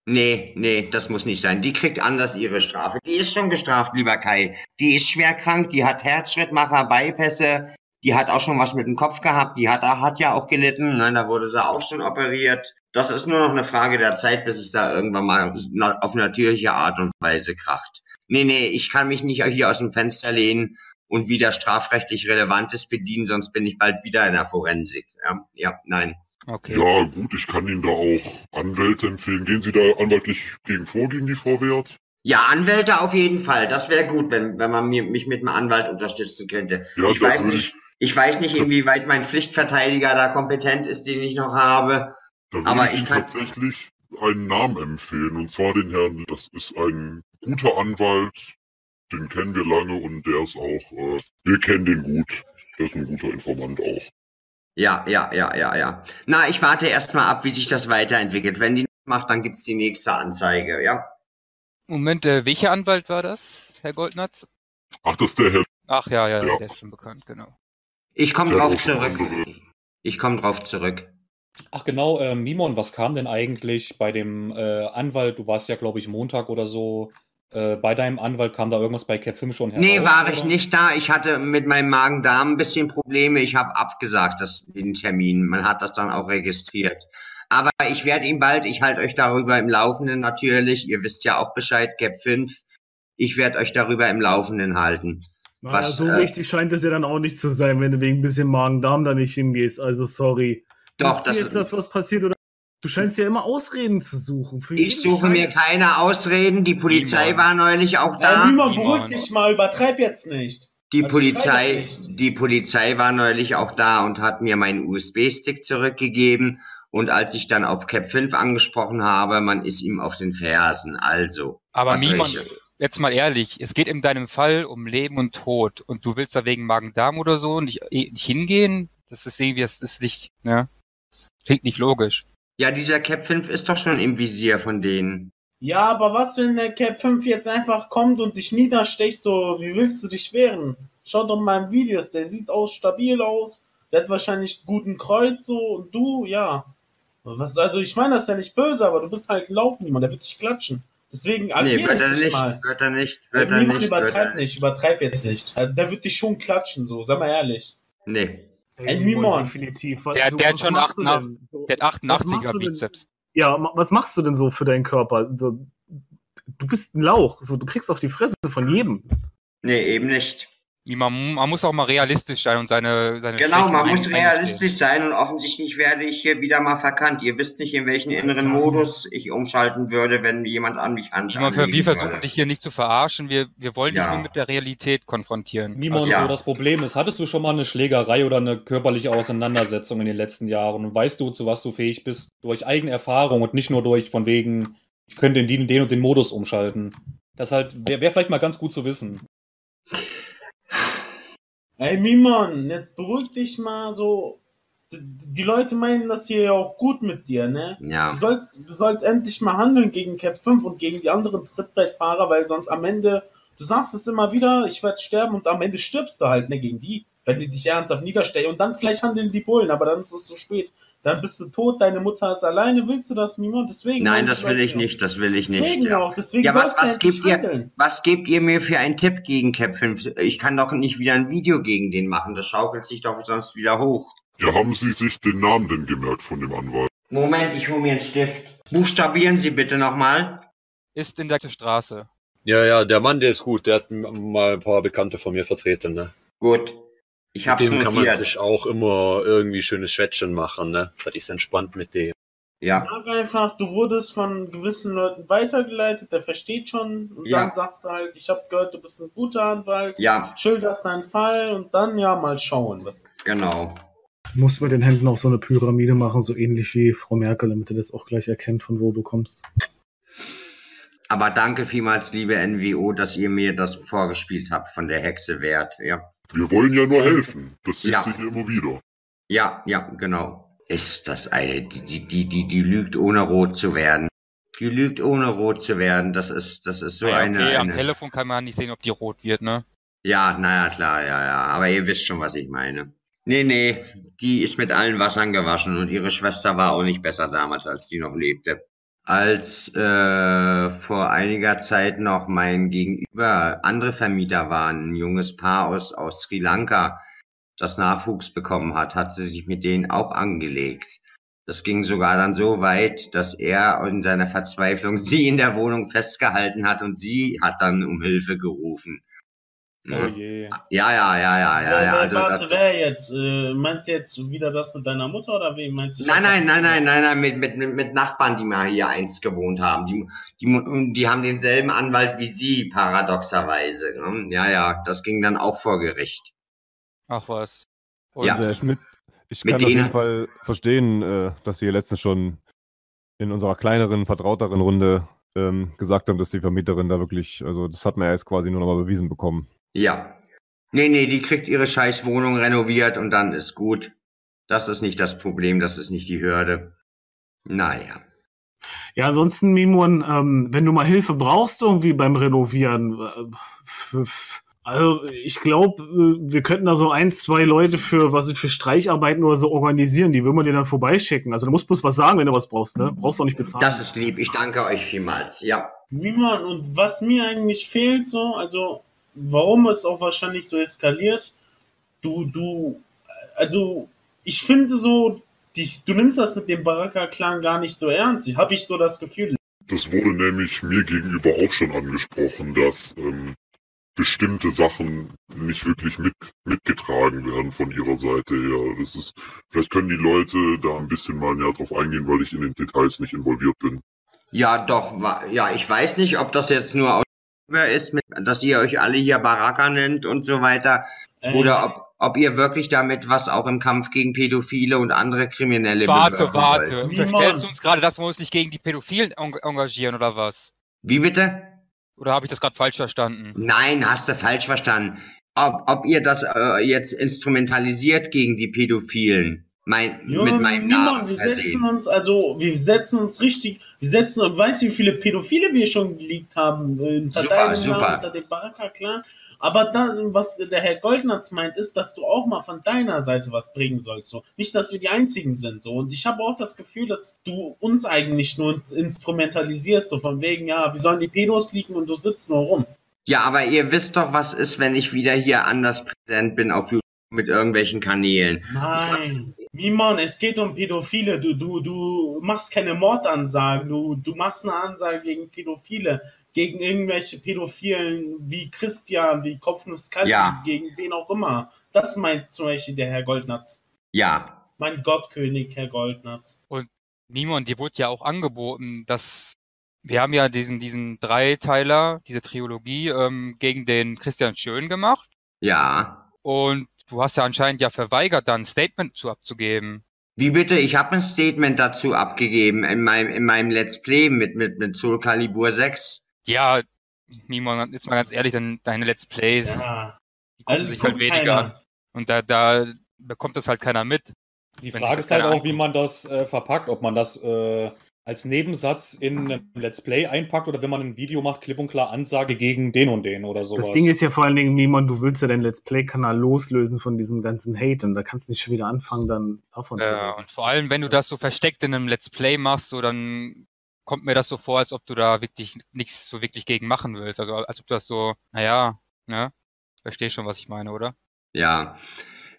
Nee, nee, das muss nicht sein. Die kriegt anders ihre Strafe. Die ist schon gestraft, lieber Kai. Die ist schwer krank, die hat Herzschrittmacher, Bypässe, die hat auch schon was mit dem Kopf gehabt, die hat, hat ja auch gelitten, ne, da wurde sie auch schon operiert. Das ist nur noch eine Frage der Zeit, bis es da irgendwann mal auf natürliche Art und Weise kracht. Nee, nee, ich kann mich nicht hier aus dem Fenster lehnen und wieder strafrechtlich Relevantes bedienen, sonst bin ich bald wieder in der Forensik. Ja, ja nein. Okay. Ja, gut, ich kann Ihnen da auch Anwälte empfehlen. Gehen Sie da anwaltlich gegen vor, gegen die Frau Wert? Ja, Anwälte auf jeden Fall. Das wäre gut, wenn, wenn man mir, mich mit einem Anwalt unterstützen könnte. Ja, ich weiß nicht, ich weiß nicht, inwieweit mein Pflichtverteidiger da kompetent ist, den ich noch habe. Da würde Aber ich ich Ihnen kann, tatsächlich einen Namen empfehlen, und zwar den Herrn, das ist ein guter Anwalt, den kennen wir lange und der ist auch, äh, wir kennen den gut. Der ist ein guter Informant auch. ja, ja, ja, ja, ja. Na, ich warte erst mal ab, wie sich das weiterentwickelt. Wenn die nicht macht, dann gibt's die nächste Anzeige, ja. Moment, äh, welcher Anwalt war das, Herr Goldnatz? Ach, das ist der Herr. Ach ja, ja, Ja. der ist schon bekannt, genau. Ich komme drauf zurück. andere. Ich komme drauf zurück. Ach genau, äh, Mimon, was kam denn eigentlich bei dem äh, Anwalt? Du warst ja, glaube ich, Montag oder so. Äh, bei deinem Anwalt kam da irgendwas bei Cap 5 schon heraus? Nee, war ich nicht da. Ich hatte mit meinem Magen-Darm ein bisschen Probleme. Ich habe abgesagt, das, den Termin. Man hat das dann auch registriert. Aber ich werde ihn bald, ich halte euch darüber im Laufenden natürlich. Ihr wisst ja auch Bescheid, Cap 5. Ich werde euch darüber im Laufenden halten. Naja, Was, so äh, wichtig scheint es ja dann auch nicht zu sein, wenn du wegen ein bisschen Magen-Darm da nicht hingehst. Also sorry. Doch, du das jetzt das, was passiert oder? Du scheinst ja immer Ausreden zu suchen. Für Ich suche mir Scheiß. keine Ausreden. Die Polizei Niemand. war neulich auch Ja, da. Mimon, Mimon. beruhig dich mal, übertreib jetzt nicht. Die Also Polizei, nicht. die Polizei war neulich auch da und hat mir meinen USB-Stick zurückgegeben. Und als ich dann auf Cap 5 angesprochen habe, man ist ihm auf den Fersen. Also. Aber Mimon, jetzt mal ehrlich, es geht in deinem Fall um Leben und Tod und du willst da wegen Magen-Darm oder so nicht, eh, nicht hingehen? Das ist irgendwie, das ist nicht, ne? Das klingt nicht logisch. Ja, dieser Cap 5 ist doch schon im Visier von denen. Ja, aber was, wenn der Cap 5 jetzt einfach kommt und dich niedersticht, so, wie willst du dich wehren? Schau doch mal in Videos, der sieht aus stabil aus, der hat wahrscheinlich guten Kreuz so und du, ja. Was, also ich meine das ist ja nicht böse, aber du bist halt laut niemand, der wird dich klatschen. Deswegen Nee, agier wird er nicht mal. wird er nicht, wird er niemand nicht, er übertreib nicht, übertreib jetzt nicht. Also, Der wird dich schon klatschen, so, sag mal ehrlich. Nee. Ey, Mimon. Definitiv. Was- Der, du- der hat schon machst du 88, denn? So- der hat was machst 88er du denn? Bizeps. Ja, was machst du denn so für deinen Körper? So, du bist ein Lauch. So, du kriegst auf die Fresse von jedem. Nee, eben nicht. Man, man muss auch mal realistisch sein und seine, seine Genau, Schwächen man muss realistisch sein und offensichtlich werde ich hier wieder mal verkannt. Ihr wisst nicht, in welchen inneren Modus ich umschalten würde, wenn jemand an mich an. Simon, wir versuchen würde. dich hier nicht zu verarschen. Wir, wir wollen dich Ja. nur mit der Realität konfrontieren. Mimon, Also, Ja. so das Problem ist, hattest du schon mal eine Schlägerei oder eine körperliche Auseinandersetzung in den letzten Jahren? Und weißt du, zu was du fähig bist? Durch eigene Erfahrung und nicht nur durch von wegen, ich könnte in den, den und den Modus umschalten. Das halt wäre wär vielleicht mal ganz gut zu wissen. Ey, Mimon, jetzt beruhig dich mal so. Die Leute meinen das hier ja auch gut mit dir, ne? Ja. Du sollst, du sollst endlich mal handeln gegen Cap 5 und gegen die anderen Trittbrettfahrer, weil sonst am Ende, du sagst es immer wieder, ich werde sterben und am Ende stirbst du halt, ne, gegen die, wenn die dich ernsthaft niederstellen. Und dann vielleicht handeln die Bullen, aber dann ist es zu spät. Dann bist du tot, deine Mutter ist alleine, willst du das, Mimon? Deswegen. Nein, das will ich nicht, das will ich Deswegen nicht. Ja, auch, deswegen ja was, was gebt ihr, was gebt ihr mir für einen Tipp gegen Cap 5? Ich kann doch nicht wieder ein Video gegen den machen, das schaukelt sich doch sonst wieder hoch. Ja, haben Sie sich den Namen denn gemerkt von dem Anwalt? Moment, ich hole mir einen Stift. Buchstabieren Sie bitte nochmal. Ist in der Straße. Ja, ja, der Mann, der ist gut. Der hat mal ein paar Bekannte von mir vertreten, ne? Gut. Ich Mit hab's dem kann man notiert. sich auch immer irgendwie schönes Schwätzchen machen, ne? Das ist entspannt mit dem. Ja, Sag einfach, du wurdest von gewissen Leuten weitergeleitet, der versteht schon. Und Ja. dann sagst du halt, ich habe gehört, du bist ein guter Anwalt. ja, Schilderst deinen Fall und dann ja mal schauen. Was genau. Du musst mit den Händen auch so eine Pyramide machen, so ähnlich wie Frau Merkel, damit er das auch gleich erkennt, von wo du kommst. Aber danke vielmals, liebe NWO, dass ihr mir das vorgespielt habt von der Hexe Wert. Ja, Wir wollen ja nur helfen. Das siehst Ja. du hier immer wieder. ja, ja, genau. Ist das eine, die, die, die, die, die lügt ohne rot zu werden. Die lügt ohne rot zu werden. Das ist, das ist so Naja, eine. okay, am eine Telefon kann man nicht sehen, ob die rot wird, ne? Ja, naja, klar, ja, ja. Aber ihr wisst schon, was ich meine. Nee, nee, die ist mit allen Wassern gewaschen und ihre Schwester war auch nicht besser damals, als die noch lebte. Als äh, vor einiger Zeit noch mein Gegenüber andere Vermieter waren, ein junges Paar aus, aus Sri Lanka, das Nachwuchs bekommen hat, hat sie sich mit denen auch angelegt. Das ging sogar dann so weit, dass er in seiner Verzweiflung sie in der Wohnung festgehalten hat und sie hat dann um Hilfe gerufen. Oh Ja. je. Ja, ja, ja, ja, ja, wer, ja. Also, warte, das, wer jetzt? Äh, meinst du jetzt wieder das mit deiner Mutter oder wen meinst du? nein, nein, nein, nein, nein, nein, mit, mit, mit, Nachbarn, die mal hier einst gewohnt haben. Die, die, die haben denselben Anwalt wie Sie, paradoxerweise. ne? Ja, ja, das ging dann auch vor Gericht. Ach was. Ja. Also, Herr Schmidt, ich Mit kann auf jeden Fall verstehen, äh, dass Sie letztens schon in unserer kleineren, vertrauteren Runde ähm, gesagt haben, dass die Vermieterin da wirklich, also das hat man ja jetzt quasi nur nochmal bewiesen bekommen. Ja. Nee, nee, die kriegt ihre scheiß Wohnung renoviert und dann ist gut. Das ist nicht das Problem, das ist nicht die Hürde. Naja. Ja, ansonsten, Mimon, ähm, wenn du mal Hilfe brauchst irgendwie beim Renovieren, äh, also ich glaube, wir könnten da so ein, zwei Leute für was für Streicharbeiten oder so organisieren, die würden wir dir dann vorbeischicken. Also du musst bloß was sagen, wenn du was brauchst, ne? Brauchst auch nicht bezahlen. Das ist lieb, ich danke euch vielmals. Ja. Niemand. Und was mir eigentlich fehlt, so, also, warum es auch wahrscheinlich so eskaliert, du, du, also, ich finde so, die, du nimmst das mit dem Baraka-Clan gar nicht so ernst. Habe ich so das Gefühl. Das wurde nämlich mir gegenüber auch schon angesprochen, dass ähm, bestimmte Sachen nicht wirklich mit, mitgetragen werden von ihrer Seite her. Das ist, vielleicht können die Leute da ein bisschen mal näher drauf eingehen, weil ich in den Details nicht involviert bin. Ja, doch, ja, ich weiß nicht, ob das jetzt nur aus ist, mit, dass ihr euch alle hier Baraka nennt und so weiter, Äh, oder ob, ob ihr wirklich damit was auch im Kampf gegen Pädophile und andere Kriminelle Warte, warte. wollt. Unterstellst du uns gerade, dass wir uns nicht gegen die Pädophilen eng engagieren oder was? Wie bitte? Oder habe ich das gerade falsch verstanden? Nein, hast du falsch verstanden. Ob, ob ihr das äh, jetzt instrumentalisiert gegen die Pädophilen, mein, Junge, mit meinem Namen wir setzen uns, also, wir setzen uns richtig, wir setzen, weißt du, wie viele Pädophile wir schon geleakt haben? äh, Unter Super, deinem super. Namen, unter dem Baraka-Clan. Aber dann, was der Herr Goldnatz meint, ist, dass du auch mal von deiner Seite was bringen sollst. So. Nicht, dass wir die Einzigen sind. So. Und ich habe auch das Gefühl, dass du uns eigentlich nur instrumentalisierst. So von wegen, ja, wir sollen die Pedos liegen und du sitzt nur rum. Ja, aber ihr wisst doch, was ist, wenn ich wieder hier anders präsent bin auf YouTube mit irgendwelchen Kanälen. Nein. Mimon, es geht um Pädophile. Du, du, du machst keine Mordansagen. Du, du machst eine Ansage gegen Pädophile. Gegen irgendwelche Pädophilen wie Christian, wie Kopfnusskalli, Ja. gegen wen auch immer. Das meint zum Beispiel der Herr Goldnatz. Ja, Mein Gottkönig, Herr Goldnatz. Nimon, dir wurde ja auch angeboten, dass wir haben ja diesen, diesen Dreiteiler, diese Trilogie ähm, gegen den Christian Schön gemacht. ja. Und du hast ja anscheinend ja verweigert, dann ein Statement zu abzugeben. Wie bitte? Ich habe ein Statement dazu abgegeben in meinem, in meinem Let's Play mit, mit, mit Soul Calibur 6. Ja, Nimon, jetzt mal ganz ehrlich, dann deine Let's Plays, Ja. die gucken Also, sich halt weniger keiner. an. Und da, da bekommt das halt keiner mit. Die Frage ist halt auch, wie man das äh, verpackt, ob man das äh, als Nebensatz in einem Let's Play einpackt oder wenn man ein Video macht, klipp und klar Ansage gegen den und den oder sowas. Das Ding ist ja vor allen Dingen, Mimon, du willst ja deinen Let's Play-Kanal loslösen von diesem ganzen Hate und da kannst du nicht schon wieder anfangen, dann davon zu Äh, reden. und vor allem, wenn du das so versteckt in einem Let's Play machst, so dann kommt mir das so vor, als ob du da wirklich nichts so wirklich gegen machen willst. Also als ob das so, naja, ne? Verstehst schon, was ich meine, oder? Ja.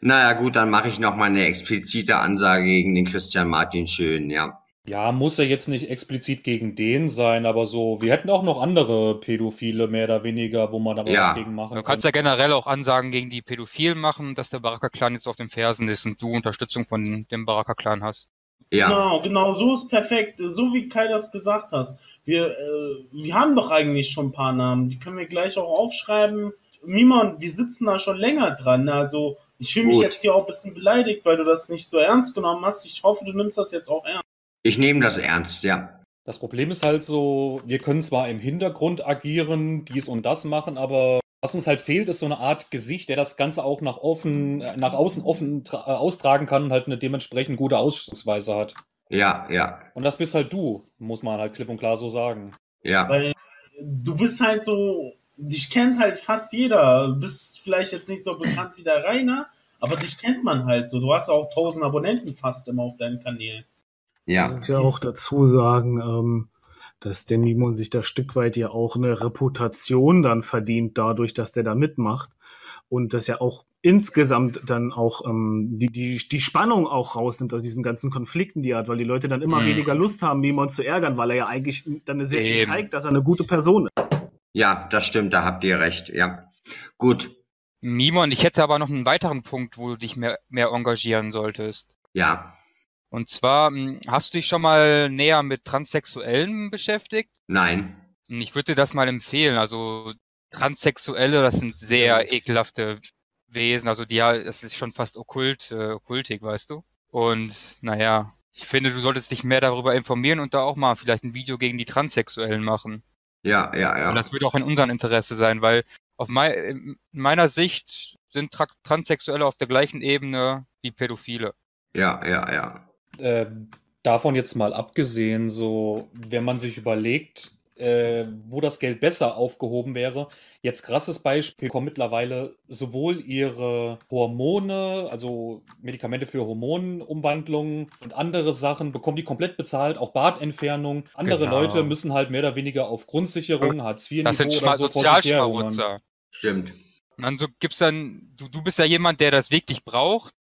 Naja, gut, dann mache ich nochmal eine explizite Ansage gegen den Christian Martin Schön, ja. Ja, muss ja jetzt nicht explizit gegen den sein, aber so, wir hätten auch noch andere Pädophile, mehr oder weniger, wo man da Ja. was gegen machen Du kann. kannst ja generell auch Ansagen gegen die Pädophilen machen, dass der Baraka-Clan jetzt auf den Fersen ist und du Unterstützung von dem Baraka-Clan hast. Ja. Genau, genau, so ist perfekt. So wie Kai das gesagt hast. Wir, äh, wir haben doch eigentlich schon ein paar Namen. Die können wir gleich auch aufschreiben. Mimon, wir sitzen da schon länger dran. ne? Also, ich fühle mich Gut. jetzt hier auch ein bisschen beleidigt, weil du das nicht so ernst genommen hast. Ich hoffe, du nimmst das jetzt auch ernst. Ich nehme das ernst, ja. Das Problem ist halt so, wir können zwar im Hintergrund agieren, dies und das machen, aber was uns halt fehlt, ist so eine Art Gesicht, der das Ganze auch nach, offen, äh, nach außen offen tra- äh, austragen kann und halt eine dementsprechend gute Ausdrucksweise hat. Ja, ja, Und das bist halt du, muss man halt klipp und klar so sagen. ja. Weil du bist halt so, dich kennt halt fast jeder. Du bist vielleicht jetzt nicht so bekannt wie der Rainer, aber dich kennt man halt so. Du hast auch 1000 Abonnenten fast immer auf deinen Kanälen. Ich Ja, muss ja auch dazu sagen, ähm, dass der Nimon sich da Stück weit ja auch eine Reputation dann verdient, dadurch, dass der da mitmacht. Und dass er auch insgesamt dann auch ähm, die, die, die Spannung auch rausnimmt aus diesen ganzen Konflikten, die er hat, weil die Leute dann immer Mhm. weniger Lust haben, Nimon zu ärgern, weil er ja eigentlich dann eine Serie Eben. zeigt, dass er eine gute Person ist. ja, das stimmt, da habt ihr recht, ja. Gut, Mimon, ich hätte aber noch einen weiteren Punkt, wo du dich mehr, mehr engagieren solltest. ja, Und zwar, mh, hast du dich schon mal näher mit Transsexuellen beschäftigt? nein, Und Ich würde dir das mal empfehlen. Also Transsexuelle, das sind sehr ekelhafte Wesen. Also die, ja, das ist schon fast okkult, äh, okkultig, weißt du? Und naja, ich finde, du solltest dich mehr darüber informieren und da auch mal vielleicht ein Video gegen die Transsexuellen machen. ja, ja, Und ja. das wird auch in unserem Interesse sein, weil auf mei in meiner Sicht sind Tra Transsexuelle auf der gleichen Ebene wie Pädophile. Ja, ja, ja. Äh, davon jetzt mal abgesehen, so, wenn man sich überlegt, äh, wo das Geld besser aufgehoben wäre. Jetzt krasses Beispiel, kommen mittlerweile sowohl ihre Hormone, also Medikamente für Hormonumwandlungen und andere Sachen, bekommen die komplett bezahlt, auch Bartentfernung. Andere Genau. Leute müssen halt mehr oder weniger auf Grundsicherung, Hartz IV Das sind oder so vor sich herhungern. Sozialschmarotzer. Stimmt. Und dann so gibt's dann, du, du bist ja jemand, der das wirklich braucht,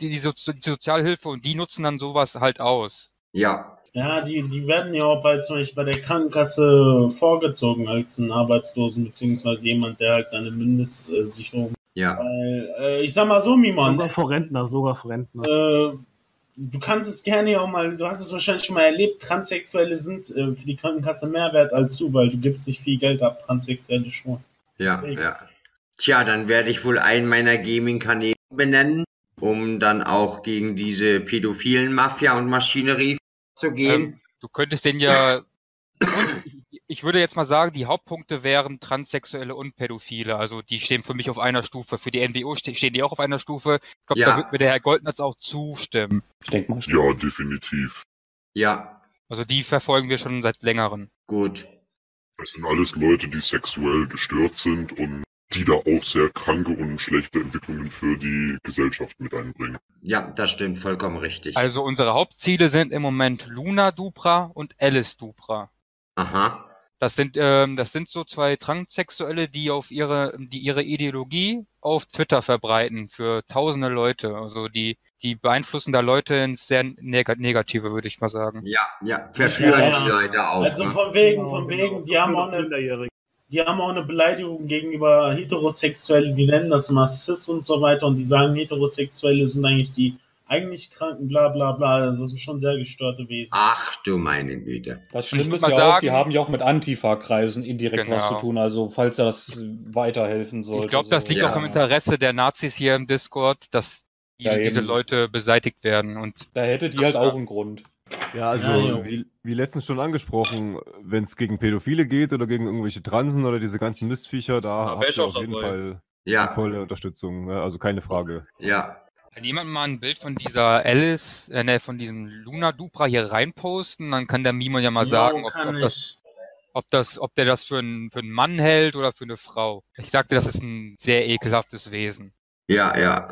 die, die, Sozi die Sozialhilfe und die nutzen dann sowas halt aus. Ja, Ja, die, die werden ja auch bei, zum Beispiel bei der Krankenkasse vorgezogen als ein Arbeitslosen, beziehungsweise jemand, der halt seine Mindestsicherung. ja, Weil, äh, ich sag mal so, Mimon, Sogar vor Rentner, sogar vor Rentner. äh, du kannst es gerne ja auch mal, du hast es wahrscheinlich schon mal erlebt, Transsexuelle sind äh, für die Krankenkasse mehr wert als du, weil du gibst nicht viel Geld ab, Transsexuelle schon. ja, Deswegen. ja. Tja, dann werde ich wohl einen meiner Gaming-Kanäle benennen, um dann auch gegen diese pädophilen Mafia und Maschinerie zu gehen. Ähm, du könntest den ja, ich- ich würde jetzt mal sagen, die Hauptpunkte wären Transsexuelle und Pädophile. Also die stehen für mich auf einer Stufe. Für die NWO ste stehen die auch auf einer Stufe. Ich glaube, Ja. da wird mir der Herr Goldnatz auch zustimmen. Ich denke mal, Ja, definitiv. ja, Also die verfolgen wir schon seit längerem. gut. Das sind alles Leute, die sexuell gestört sind und die da auch sehr kranke und schlechte Entwicklungen für die Gesellschaft mit einbringen. Ja, das stimmt vollkommen richtig. Also unsere Hauptziele sind im Moment Luna Dupra und Alice Dupra. Aha. Das sind, ähm, das sind so zwei Transsexuelle, die auf ihre, die ihre Ideologie auf Twitter verbreiten für tausende Leute. Also die, die beeinflussen da Leute ins sehr neg negative, würde ich mal sagen. Ja, ja, verführen Ja, die Leute auch. Also ne? von wegen, von wegen, die haben auch eine, die haben auch eine Beleidigung gegenüber Heterosexuellen, die nennen das mal Cis und so weiter und die sagen, Heterosexuelle sind eigentlich die eigentlich Kranken, bla bla bla. Das sind schon sehr gestörte Wesen. Ach du meine Güte. Das Ich Schlimme ist mal ja auch, sagen- die haben ja auch mit Antifa-Kreisen indirekt was zu Genau. tun, also falls das weiterhelfen sollte. Ich glaube, das so. liegt Ja. auch im Interesse der Nazis hier im Discord, dass die, Ja, diese eben. Leute beseitigt werden. Und Da hätte die Das halt auch einen Grund. Ja, also Ja, wie, wie letztens schon angesprochen, wenn es gegen Pädophile geht oder gegen irgendwelche Transen oder diese ganzen Mistviecher, da wär habt ich ihr auf jeden dabei. Fall Ja, volle Unterstützung, ne? also keine Frage. ja. Kann jemand mal ein Bild von dieser Alice, äh, ne, von diesem Luna Dupra hier reinposten? Dann kann der Mimo ja mal Jo, sagen, ob, ob das, ob das, ob der das für einen, für einen Mann hält oder für eine Frau. Ich sagte, das ist ein sehr ekelhaftes Wesen. Ja, ja.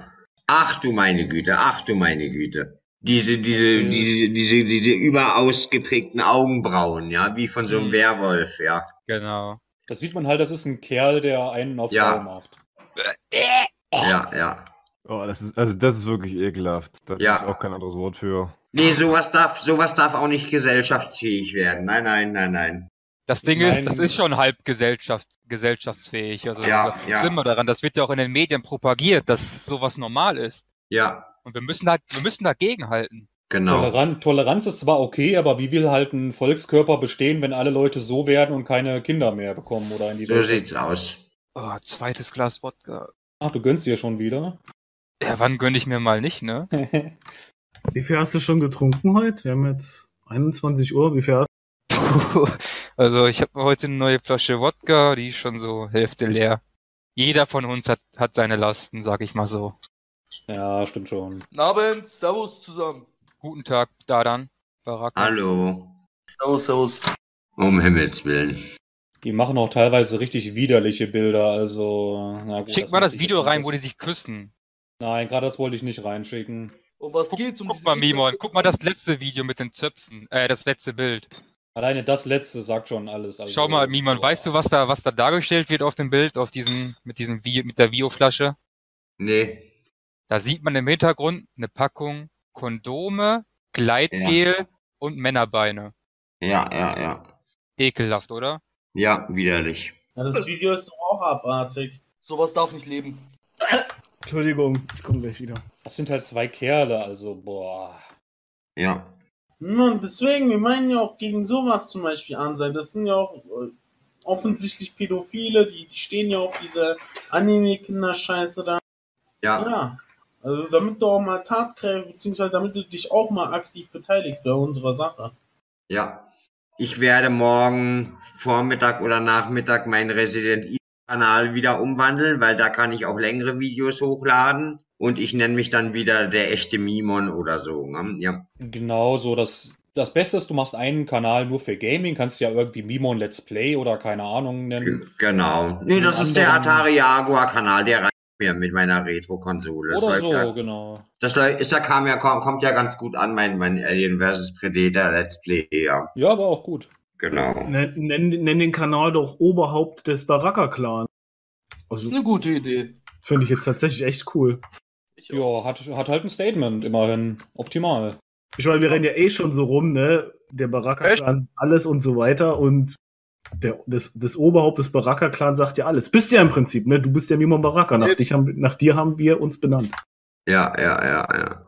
Ach du meine Güte, ach du meine Güte. Diese, diese, diese, diese, diese überaus geprägten Augenbrauen, ja, wie von so einem Mhm. Werwolf, ja. Genau. Das sieht man halt, das ist ein Kerl, der einen auf Ja. Frau macht. Ja, ja. Oh, das ist, also das ist wirklich ekelhaft. Da Ja. ich auch kein anderes Wort für. Nee, sowas darf, sowas darf auch nicht gesellschaftsfähig werden. Nein, nein, nein, nein. Das Ding ist, das ist schon halb Gesellschaft, gesellschaftsfähig. Also Ja, das ja. Schlimme daran, das wird ja auch in den Medien propagiert, dass sowas normal ist. Ja, Und wir müssen da, wir müssen dagegen halten. genau. Toleran Toleranz ist zwar okay, aber wie will halt ein Volkskörper bestehen, wenn alle Leute so werden und keine Kinder mehr bekommen oder in die So Welt? sieht's aus. Oh, zweites Glas Wodka. Ach, du gönnst dir schon wieder? Ja, wann gönn ich mir mal nicht, ne? Wie viel hast du schon getrunken heute? Wir haben jetzt 21 Uhr. Wie viel hast also ich habe heute eine neue Flasche Wodka, die ist schon so Hälfte leer. Jeder von uns hat, hat seine Lasten, sag ich mal so. Ja, stimmt schon. Guten Abend, Servus zusammen. Guten Tag, Dadan. Baraka. Hallo. Servus, Servus. Um Himmels Willen. Die machen auch teilweise richtig widerliche Bilder, also. Na gut, Schick mal das möchte ich Video rein, wo die sich küssen. Nein, gerade das wollte ich nicht reinschicken. Um was geht's? Um Guck mal? Mimon, guck mal das letzte Video mit den Zöpfen. Äh, das letzte Bild. Alleine das letzte sagt schon alles. Also, Schau mal, Mimon, weißt du, was da, was da dargestellt wird auf dem Bild, auf diesem, mit diesem Vi mit der Vio-Flasche? Nee. Da sieht man im Hintergrund eine Packung Kondome, Gleitgel und Männerbeine. Ja, ja, ja. Ekelhaft, oder? Ja, widerlich. Ja, das Video ist doch auch abartig. Sowas darf nicht leben. Entschuldigung, ich komme gleich wieder. Das sind halt zwei Kerle, also, boah. Ja. Nun, deswegen, wir meinen ja auch gegen sowas zum Beispiel an sein. Das sind ja auch äh, offensichtlich Pädophile, die, die stehen ja auf diese Anime-Kinderscheiße da. Ja. Ja. Also damit du auch mal tatkräftig, beziehungsweise damit du dich auch mal aktiv beteiligst bei unserer Sache. Ja. Ich werde morgen Vormittag oder Nachmittag meinen Resident Evil Kanal wieder umwandeln, weil da kann ich auch längere Videos hochladen. Und ich nenne mich dann wieder der echte Mimon oder so. Ne? Ja. Genau so. Das, das Beste ist, du machst einen Kanal nur für Gaming, kannst ja irgendwie Mimon Let's Play oder keine Ahnung G nennen. genau. Nee, das ist der Atari Jaguar Kanal, der reicht mir mit meiner Retro-Konsole. Das Oder läuft so, ja, genau. das läuft, ist ja, kam ja, kommt, ja ganz gut an, mein, mein Alien vs. Predator Let's Play, ja. Ja, aber auch gut. Genau. Nenn, nenn, nenn den Kanal doch Oberhaupt des Baraka-Clan. Das ist Also, eine gute Idee. finde ich jetzt tatsächlich echt cool. Ja, hat, hat halt ein Statement, immerhin. Optimal. Ich meine, wir rennen ja eh schon so rum, ne? Der Baraka-Clan, alles und so weiter. Und der, das, das Oberhaupt des Baraka-Clan sagt ja alles. Bist ja im Prinzip, ne? Du bist ja Mimon Baraka. Nach, dich haben, nach dir haben wir uns benannt. Ja, ja, ja, ja.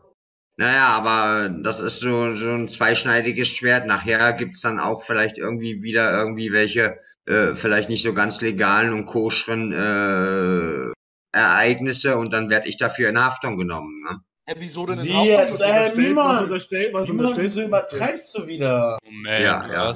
Naja, aber das ist so, so ein zweischneidiges Schwert. Nachher gibt's dann auch vielleicht irgendwie wieder irgendwie welche, äh, vielleicht nicht so ganz legalen und koscheren äh, Ereignisse und dann werde ich dafür in Haftung genommen. Ne? Hä, wieso denn in Haftung? jetzt, äh, was niemand! unterstellt, was unterstellst wieso übertreibst du wieder? Moment, Ja, ja.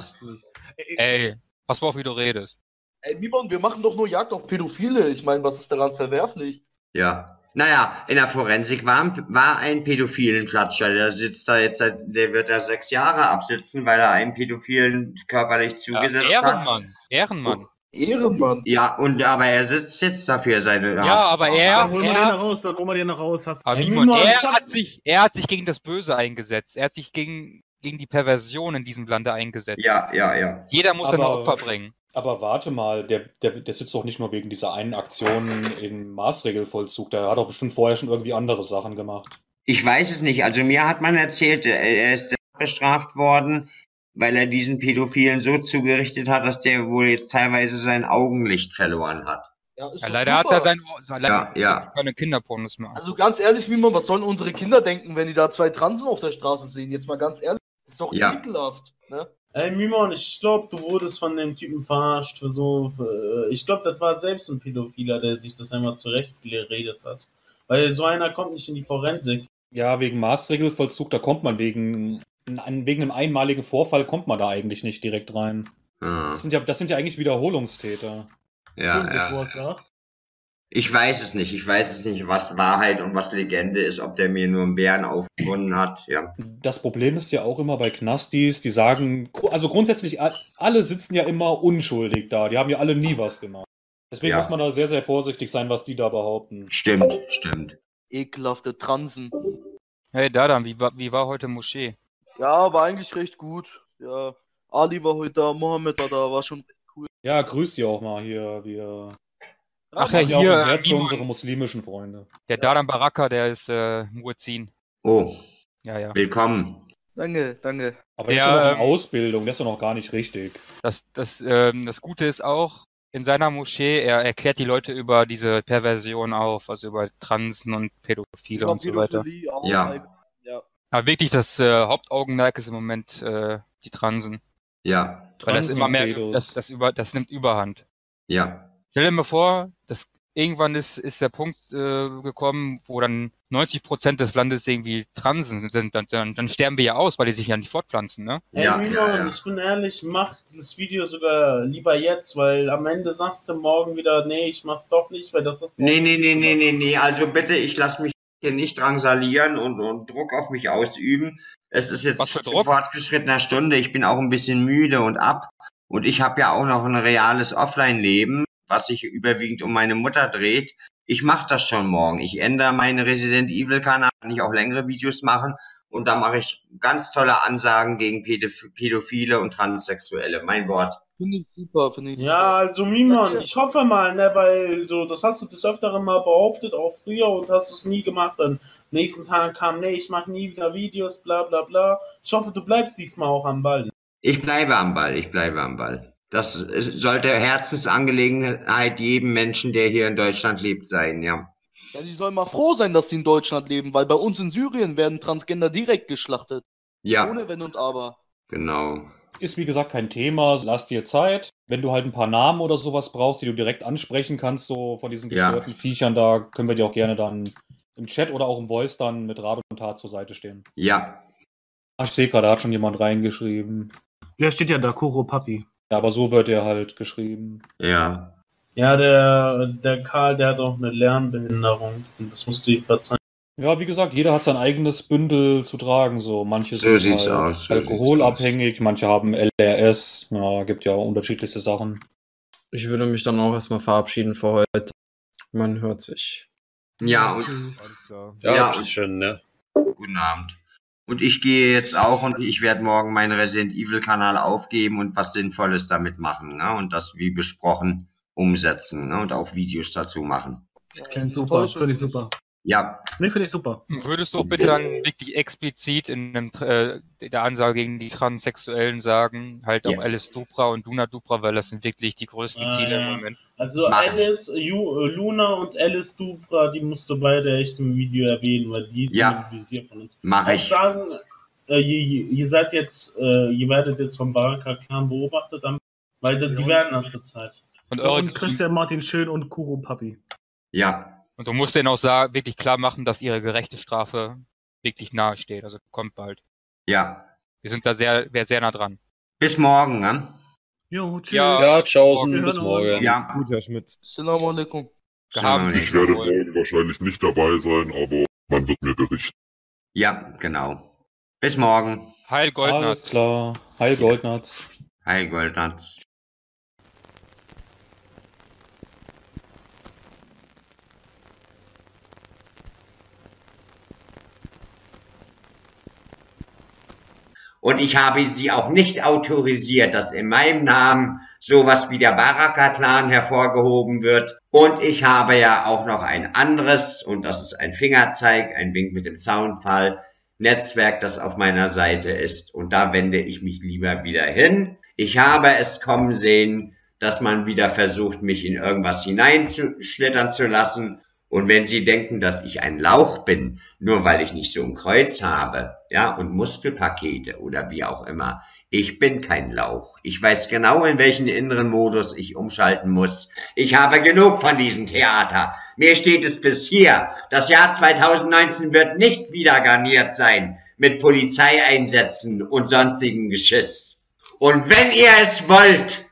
Ey, pass mal auf, wie du redest. Ey, Mimon, wir machen doch nur Jagd auf Pädophile. Ich meine, was ist daran verwerflich? Ja. Naja, in der Forensik war, ein- war ein pädophilen Klatscher. Der sitzt da jetzt, seit, der wird da sechs Jahre absitzen, weil er einen Pädophilen körperlich Ja, zugesetzt hat. Ehrenmann, Ehrenmann. Ehrenmann. Ja, und aber er sitzt jetzt dafür seine Ja, aber er, Dann holen wir den er, raus, dann holen wir den raus. Hast aber Ey, Simon, Mimo, ich er hat sich, er hat sich gegen das Böse eingesetzt. Er hat sich gegen, gegen die Perversion in diesem Lande eingesetzt. Ja, ja, ja. Jeder muss seine Aber- Opfer bringen. Aber warte mal, der, der, der sitzt doch nicht nur wegen dieser einen Aktion im Maßregelvollzug. Der hat doch bestimmt vorher schon irgendwie andere Sachen gemacht. Ich weiß es nicht. Also mir hat man erzählt, er ist bestraft worden, weil er diesen Pädophilen so zugerichtet hat, dass der wohl jetzt teilweise sein Augenlicht verloren hat. Ja, ist Ja, leider super. hat er sein, sein Ja, ja. keine Kinderpornos mehr. Also ganz ehrlich, Mimon, was sollen unsere Kinder denken, wenn die da zwei Transen auf der Straße sehen? Jetzt mal ganz ehrlich. Das ist doch Ja. ekelhaft. Ne? Ey, Mimon, ich glaube, du wurdest von dem Typen verarscht für so. Für, ich glaube, das war selbst ein Pädophiler, der sich das einmal zurechtgeredet hat. Weil so einer kommt nicht in die Forensik. Ja, wegen Maßregelvollzug, da kommt man wegen, wegen einem einmaligen Vorfall kommt man da eigentlich nicht direkt rein. Ja, Das sind ja, das sind ja eigentlich Wiederholungstäter. ja, Stimmt, ja. Ich weiß es nicht. Ich weiß es nicht, was Wahrheit und was Legende ist, ob der mir nur einen Bären aufgebunden hat. Ja. Das Problem ist ja auch immer bei Knastis, die sagen, also grundsätzlich, alle sitzen ja immer unschuldig da. Die haben ja alle nie was gemacht. Deswegen Ja. muss man da sehr, sehr vorsichtig sein, was die da behaupten. Stimmt, stimmt. Ekelhafte Transen. Hey Dadan, wie war, wie war heute Moschee? Ja, war eigentlich recht gut. Ja, Ali war heute da, Mohammed war da, war schon cool. Ja, grüßt ihr auch mal hier. Wir Ach ja, hier, ein Herz für unsere muslimischen Freunde. Der Dadan Baraka, der ist äh, Muezzin. Oh, Ja, ja. willkommen. Danke, danke. Aber der, ist ja noch in ähm, Ausbildung, der ist ja noch gar nicht richtig. Das, das, ähm, das Gute ist auch, in seiner Moschee, er erklärt die Leute über diese Perversion auf, also über Transen und Pädophile und so weiter. Ja. ja. Aber wirklich das äh, Hauptaugenmerk ist im Moment äh, die Transen. Ja, Weil das immer mehr, das, das, über, das nimmt Überhand. ja. Stell dir mal vor, dass irgendwann ist, ist der Punkt äh, gekommen, wo dann 90 Prozent des Landes irgendwie Transen sind, dann, dann, dann sterben wir ja aus, weil die sich ja nicht fortpflanzen, ne? Ey, Ja, Mimon, ja, ja. ich bin ehrlich, mach das Video sogar lieber jetzt, weil am Ende sagst du morgen wieder, nee, ich mach's doch nicht, weil das ist. Nee, nee, nee, nee, nee, nee. Also bitte, ich lasse mich hier nicht drangsalieren und, und Druck auf mich ausüben. Es ist jetzt zu fortgeschrittener Stunde. Ich bin auch ein bisschen müde und ab. Und ich habe ja auch noch ein reales Offline-Leben, was sich überwiegend um meine Mutter dreht. Ich mache das schon morgen. Ich ändere meinen Resident Evil-Kanal, kann ich auch längere Videos machen. Und da mache ich ganz tolle Ansagen gegen Pädoph Pädophile und Transsexuelle. Mein Wort. Finde ich super, finde ich Ja, also Mimon, ich hoffe mal, ne, weil so, das hast du des Öfteren mal behauptet, auch früher und hast es nie gemacht. Dann nächsten Tag kam, nee, ich mache nie wieder Videos, bla bla bla. Ich hoffe, du bleibst diesmal auch am Ball. Ich bleibe am Ball, ich bleibe am Ball. Das sollte Herzensangelegenheit jedem Menschen, der hier in Deutschland lebt, sein, ja. Ja, die sollen mal froh sein, dass sie in Deutschland leben, weil bei uns in Syrien werden Transgender direkt geschlachtet. Ja, Ohne Wenn und Aber. genau. Ist wie gesagt kein Thema, lass dir Zeit. Wenn du halt ein paar Namen oder sowas brauchst, die du direkt ansprechen kannst, so von diesen Ja. gestörten Viechern, da können wir dir auch gerne dann im Chat oder auch im Voice dann mit Rat und Tat zur Seite stehen. Ja, Ach, ich sehe gerade, da hat schon jemand reingeschrieben. Ja, steht ja da, Kuro Papi. Ja, aber so wird er halt geschrieben. ja. Ja, der, der Karl, der hat auch eine Lernbehinderung und das musst du ihm verzeihen. Ja, wie gesagt, jeder hat sein eigenes Bündel zu tragen. So, manche So sind halt aus, so alkoholabhängig, manche haben LRS. Ja, gibt ja unterschiedlichste Sachen. Ich würde mich dann auch erstmal verabschieden für heute. Man hört sich. Ja, und, Alles klar. Ja, Ja. ist schön, ne? guten Abend. Und ich gehe jetzt auch und ich werde morgen meinen Resident Evil Kanal aufgeben und was Sinnvolles damit machen, ne? Und das wie besprochen umsetzen, ne? Und auch Videos dazu machen. Klingt super, finde ich super. Ja, Nee, finde ich super. Würdest du auch bitte dann wirklich explizit in einem, äh, der Ansage gegen die Transsexuellen sagen, halt auch Ja. Alice Dupra und Luna Dupra, weil das sind wirklich die größten Ah, Ziele ja. im Moment. Also Mach ich. Alice, Ju, äh, Luna und Alice Dupra, die musst du beide echt im Video erwähnen, weil die sind Ja. im Visier von uns. mache Auch ich. sagen, äh, ihr, ihr seid jetzt, äh, ihr werdet jetzt vom Baraka Clan beobachtet, weil die, die werden das zur Zeit. Und, Und Christian Martin Schön und Kuro Papi. Ja, und du musst denen auch sagen, wirklich klar machen, dass ihre gerechte Strafe wirklich nahe steht. Also kommt bald. ja. Wir sind da sehr, sehr, sehr nah dran. Bis morgen, ne? Jo, tschüss. Ja. Ja, tschaußen, bis morgen. Ja. Gut, Herr Schmidt. Assalamu alaikum. Gehabt. Ich werde morgen wahrscheinlich nicht dabei sein, aber man wird mir berichten. Ja, genau. Bis morgen. Heil Alles Goldnatz. klar. Heil Goldnatz. Hi, Goldnatz. Und ich habe sie auch nicht autorisiert, dass in meinem Namen sowas wie der Baraka-Clan hervorgehoben wird. Und ich habe ja auch noch ein anderes, und das ist ein Fingerzeig, ein Wink mit dem Soundfall, Netzwerk, das auf meiner Seite ist. Und da wende ich mich lieber wieder hin. Ich habe es kommen sehen, dass man wieder versucht, mich in irgendwas hineinschlittern zu lassen. Und wenn Sie denken, dass ich ein Lauch bin, nur weil ich nicht so ein Kreuz habe, ja, und Muskelpakete oder wie auch immer, ich bin kein Lauch. Ich weiß genau, in welchen inneren Modus ich umschalten muss. Ich habe genug von diesem Theater. Mir steht es bis hier. Das Jahr 2019 wird nicht wieder garniert sein mit Polizeieinsätzen und sonstigen Geschiss. Und wenn ihr es wollt,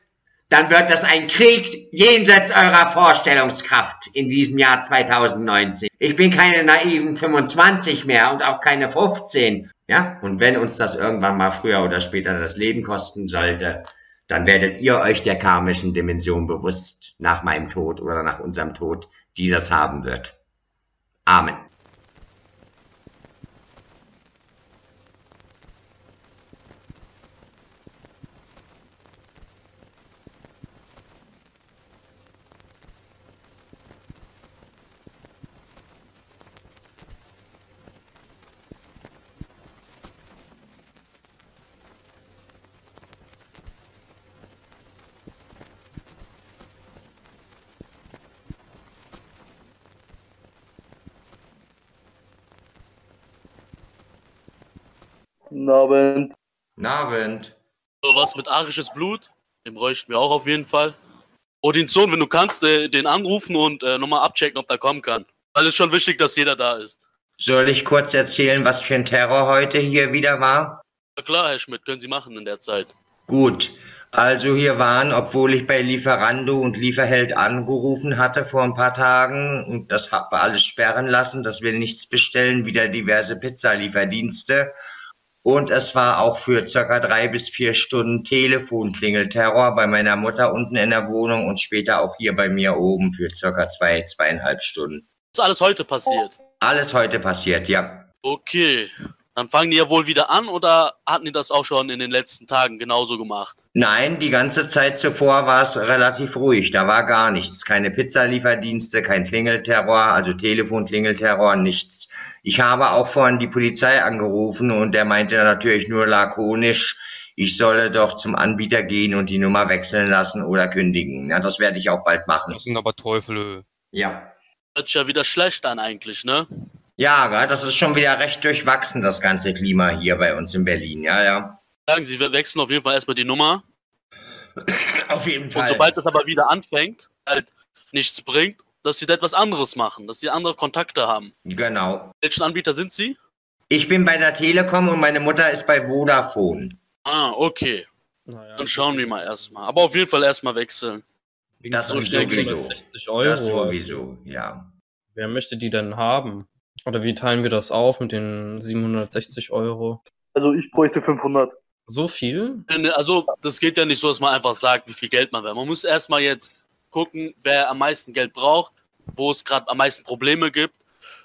dann wird das ein Krieg jenseits eurer Vorstellungskraft in diesem Jahr 2019. Ich bin keine naiven 25 mehr und auch keine 15. Ja, und wenn uns das irgendwann mal früher oder später das Leben kosten sollte, dann werdet ihr euch der karmischen Dimension bewusst nach meinem Tod oder nach unserem Tod, die das haben wird. Amen. Guten Abend. Guten Abend. So, was mit arisches Blut? Den bräuchten wir auch auf jeden Fall. Odin Sohn, wenn du kannst, äh, den anrufen und äh, nochmal abchecken, ob der kommen kann. Weil es schon wichtig, dass jeder da ist. Soll ich kurz erzählen, was für ein Terror heute hier wieder war? Na klar, Herr Schmidt, können Sie machen in der Zeit. Gut, also hier waren, obwohl ich bei Lieferando und Lieferheld angerufen hatte vor ein paar Tagen und das habe alles sperren lassen, dass wir nichts bestellen, wieder diverse Pizzalieferdienste. Und es war auch für circa drei bis vier Stunden Telefonklingelterror bei meiner Mutter unten in der Wohnung und später auch hier bei mir oben für circa zwei, zweieinhalb Stunden. ist alles heute passiert. Alles heute passiert, ja. Okay. Dann fangen die ja wohl wieder an oder hatten die das auch schon in den letzten Tagen genauso gemacht? Nein, die ganze Zeit zuvor war es relativ ruhig. Da war gar nichts. Keine Pizzalieferdienste, kein Klingelterror, also Telefonklingelterror, nichts. Ich habe auch vorhin die Polizei angerufen und der meinte natürlich nur lakonisch, ich solle doch zum Anbieter gehen und die Nummer wechseln lassen oder kündigen. Ja, das werde ich auch bald machen. Das sind aber Teufel. Ja. Hört sich ja wieder schlecht an eigentlich, ne? Ja, das ist schon wieder recht durchwachsen, das ganze Klima hier bei uns in Berlin. Ja, ja. Sagen Sie, wir wechseln auf jeden Fall erstmal die Nummer. Auf jeden Fall. Und sobald das aber wieder anfängt, halt nichts bringt, dass Sie da etwas anderes machen, dass Sie andere Kontakte haben. Genau. Welchen Anbieter sind Sie? Ich bin bei der Telekom und meine Mutter ist bei Vodafone. Ah, okay. Dann schauen wir mal erstmal. Aber auf jeden Fall erstmal wechseln. Das So wir- 60 Euro. Das sowieso, ja. Wer möchte die denn haben? Oder wie teilen wir das auf mit den 760 Euro? Also ich bräuchte 500. So viel? Nee, nee, Also, das geht ja nicht so, dass man einfach sagt, wie viel Geld man will. Man muss erstmal jetzt gucken, wer am meisten Geld braucht, wo es gerade am meisten Probleme gibt.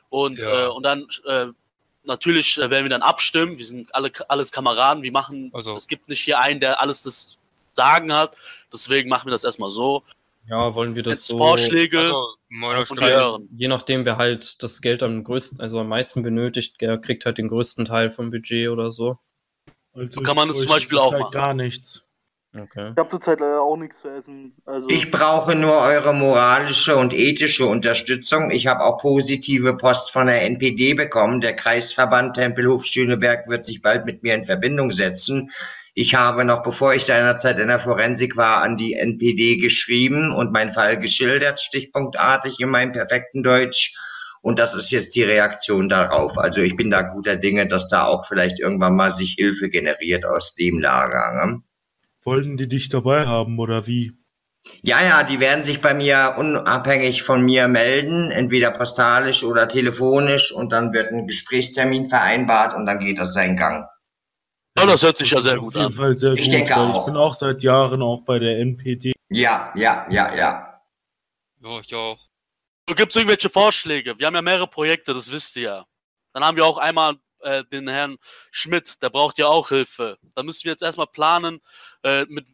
Und, Ja. äh, und dann äh, natürlich äh, werden wir dann abstimmen. Wir sind alle alles Kameraden. Wir machen, Also- es gibt nicht hier einen, der alles das Sagen hat. Deswegen machen wir das erstmal so. Ja, wollen wir das Jetzt so. Vorschläge Also, und wir. Je nachdem, wer halt das Geld am größten, also am meisten benötigt, der kriegt halt den größten Teil vom Budget oder so. Also So kann man das zum Beispiel auch machen. gar nichts. Okay. Ich habe zurzeit leider auch nichts zu essen. Also Ich brauche nur eure moralische und ethische Unterstützung. Ich habe auch positive Post von der NPD bekommen. Der Kreisverband Tempelhof-Schöneberg wird sich bald mit mir in Verbindung setzen. Ich habe noch, bevor ich seinerzeit in der Forensik war, an die NPD geschrieben und meinen Fall geschildert, stichpunktartig in meinem perfekten Deutsch. Und das ist jetzt die Reaktion darauf. Also ich bin da guter Dinge, dass da auch vielleicht irgendwann mal sich Hilfe generiert aus dem Lager. Ne? Wollten die dich dabei haben oder wie? Ja, ja, die werden sich bei mir unabhängig von mir melden, entweder postalisch oder telefonisch und dann wird ein Gesprächstermin vereinbart und dann geht das seinen Gang. Ja, das hört sich ja sehr auf gut jeden an. Fall sehr Ich gut, denke weil ich auch. bin auch seit Jahren auch bei der NPD. Ja, ja, ja, ja. Ja, ich auch. Gibt es irgendwelche Vorschläge? Wir haben ja mehrere Projekte, das wisst ihr ja. Dann haben wir auch einmal äh, den Herrn Schmidt, der braucht ja auch Hilfe. Da müssen wir jetzt erstmal planen, äh, mit,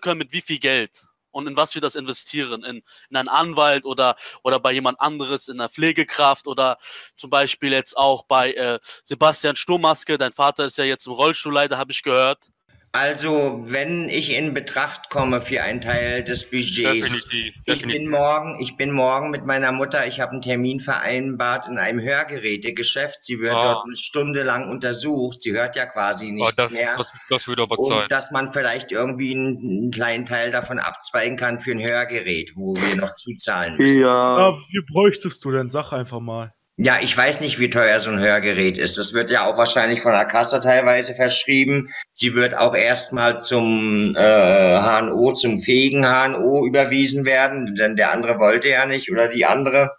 können, mit wie viel Geld und in was wir das investieren. In, in einen Anwalt oder, oder bei jemand anderes, in einer Pflegekraft oder zum Beispiel jetzt auch bei äh, Sebastian Sturmaske. Dein Vater ist ja jetzt im Rollstuhl leider, habe ich gehört. Also, wenn ich in Betracht komme für einen Teil des Budgets, Definitiv, ich bin morgen, ich bin morgen mit meiner Mutter, ich habe einen Termin vereinbart in einem Hörgerätegeschäft. Sie wird Ah. dort eine Stunde lang untersucht. Sie hört ja quasi Oh, nichts das, mehr. das, das würde aber Und dass man vielleicht irgendwie einen, einen kleinen Teil davon abzweigen kann für ein Hörgerät, wo wir noch zuzahlen müssen. Ja, wie bräuchtest du denn? Sag einfach mal. Ja, ich weiß nicht, wie teuer so ein Hörgerät ist. Das wird ja auch wahrscheinlich von der Kasse teilweise verschrieben. Sie wird auch erstmal zum äh, HNO, zum fähigen HNO überwiesen werden, denn der andere wollte ja nicht oder die andere,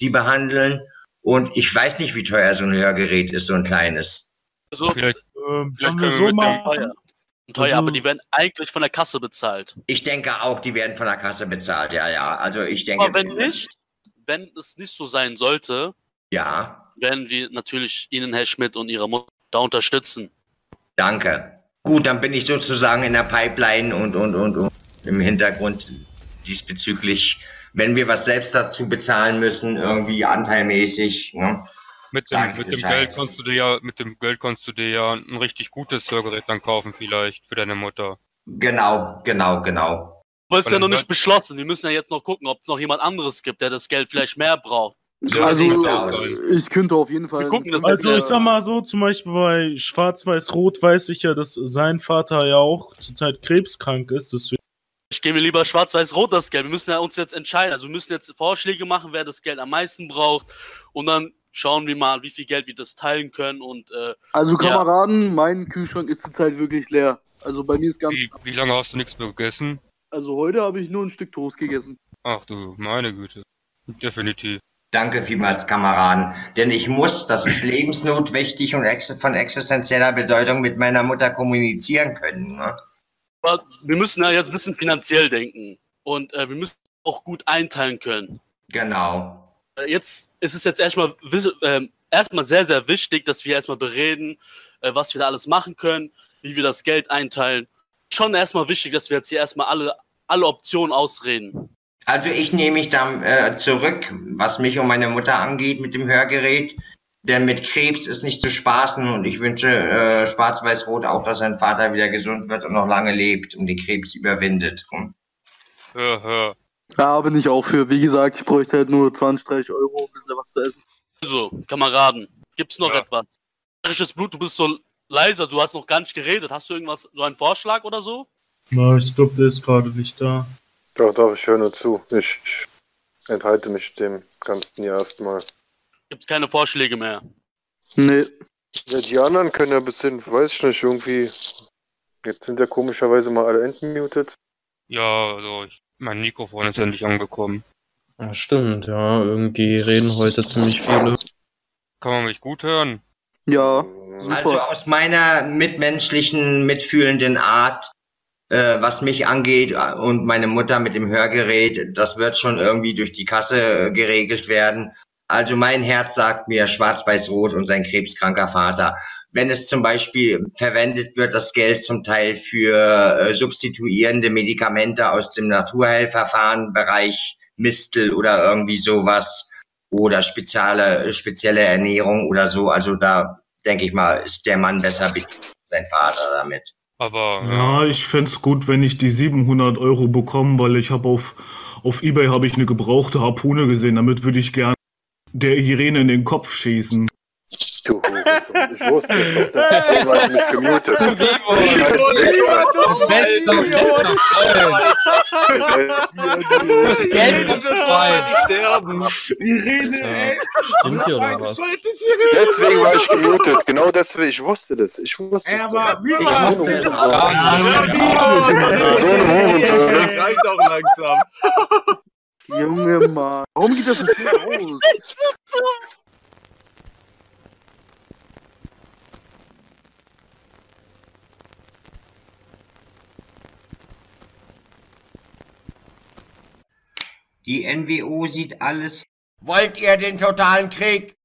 die behandeln. Und ich weiß nicht, wie teuer so ein Hörgerät ist, so ein kleines. So, Vielleicht, Ähm, vielleicht können so wir machen? teuer. Teuer, Also- aber die werden eigentlich von der Kasse bezahlt. Ich denke auch, die werden von der Kasse bezahlt, ja, ja. Also ich denke. Aber wenn nicht, wenn es nicht so sein sollte, Ja, werden wir natürlich Ihnen, Herr Schmidt, und Ihre Mutter da unterstützen. danke. Gut, dann bin ich sozusagen in der Pipeline und, und, und, und im Hintergrund diesbezüglich, wenn wir was selbst dazu bezahlen müssen, irgendwie anteilmäßig. Ne? mit dem, mit dem. Geld kannst du dir ja, mit dem Geld kannst du dir ja ein richtig gutes Hörgerät dann kaufen vielleicht für deine Mutter. Genau, genau, genau. Aber es ist ja noch nicht beschlossen. Wir müssen ja jetzt noch gucken, ob es noch jemand anderes gibt, der das Geld vielleicht mehr braucht. So also, ich könnte auf jeden Fall. Gucken das Also Ja. ich sag mal so, zum Beispiel bei Schwarz-Weiß-Rot weiß ich ja, dass sein Vater ja auch zurzeit krebskrank ist. Deswegen Ich gebe lieber schwarz-weiß-rot das Geld. Wir müssen ja uns jetzt entscheiden. Also wir müssen jetzt Vorschläge machen, wer das Geld am meisten braucht. Und dann schauen wir mal, wie viel Geld wir das teilen können. Und äh, Also, Ja. Kameraden, mein Kühlschrank ist zurzeit wirklich leer. Also, bei mir ist ganz. Wie, wie lange hast du nichts mehr gegessen? Also, heute habe ich nur ein Stück Toast gegessen. Ach du, meine Güte. Definitiv. Danke vielmals, Kameraden. Denn ich muss, das ist lebensnotwendig und von existenzieller Bedeutung mit meiner Mutter kommunizieren können. Ne? aber wir müssen ja jetzt ein bisschen finanziell denken. Und äh, wir müssen auch gut einteilen können. Genau. Äh, Jetzt ist es jetzt erstmal ähm, erstmal sehr, sehr wichtig, dass wir erstmal bereden, äh, was wir da alles machen können, wie wir das Geld einteilen. Schon erstmal wichtig, dass wir jetzt hier erstmal alle, alle Optionen ausreden. Also ich nehme mich da äh, zurück, was mich und meine Mutter angeht mit dem Hörgerät. Denn mit Krebs ist nicht zu spaßen und ich wünsche äh, Schwarz-Weiß-Rot auch, dass sein Vater wieder gesund wird und noch lange lebt und den Krebs überwindet. Hm? Hör, hör. Ja, bin ich auch für. Wie gesagt, ich bräuchte halt nur 20, 30 Euro, ein bisschen was zu essen. Also, Kameraden, gibt's noch Ja. etwas? Bayerisches Blut, du bist so leiser, du hast noch gar nicht geredet. Hast du irgendwas, so einen Vorschlag oder so? Na, ich glaube, der ist gerade nicht da. Doch, doch, ich höre nur zu. Ich enthalte mich dem Ganzen ja erstmal. Gibt's keine Vorschläge mehr? Nee. Ja, die anderen können ja ein bisschen, weiß ich nicht, irgendwie. Jetzt sind ja komischerweise mal alle entmutet. Ja, also ich, mein Mikrofon ist endlich angekommen. Ja, stimmt, ja. Irgendwie reden heute ziemlich viele. Kann man mich gut hören? Ja, Also super. aus meiner mitmenschlichen, mitfühlenden Art, äh, was mich angeht äh, und meine Mutter mit dem Hörgerät, das wird schon irgendwie durch die Kasse äh, geregelt werden. Also mein Herz sagt mir Schwarz-Weiß-Rot und sein krebskranker Vater. Wenn es zum Beispiel verwendet wird, das Geld zum Teil für äh, substituierende Medikamente aus dem Naturheilverfahrenbereich, Mistel oder irgendwie sowas oder spezielle, spezielle Ernährung oder so. Also da denke ich mal, ist der Mann besser bedient, sein Vater damit. Aber ja. Ja, ich fänd's gut, wenn ich die 700 Euro bekomme, weil ich habe auf, auf Ebay habe ich eine gebrauchte Harpune gesehen. Damit würde ich gern der Irene in den Kopf schießen. Du Hurensohn, ich wusste es doch, deswegen war ich mich gemutet. Geld kommt rein. Irene, ey! Stimmt hier oder was? Deswegen war ich gemutet, genau deswegen, ich wusste das. Ich wusste es. aber wie Ich war wusste es. So eine Hurensohn. Reicht auch langsam. Junge Mann. Warum geht das so schnell aus? Die NWO sieht alles Wollt ihr den totalen Krieg?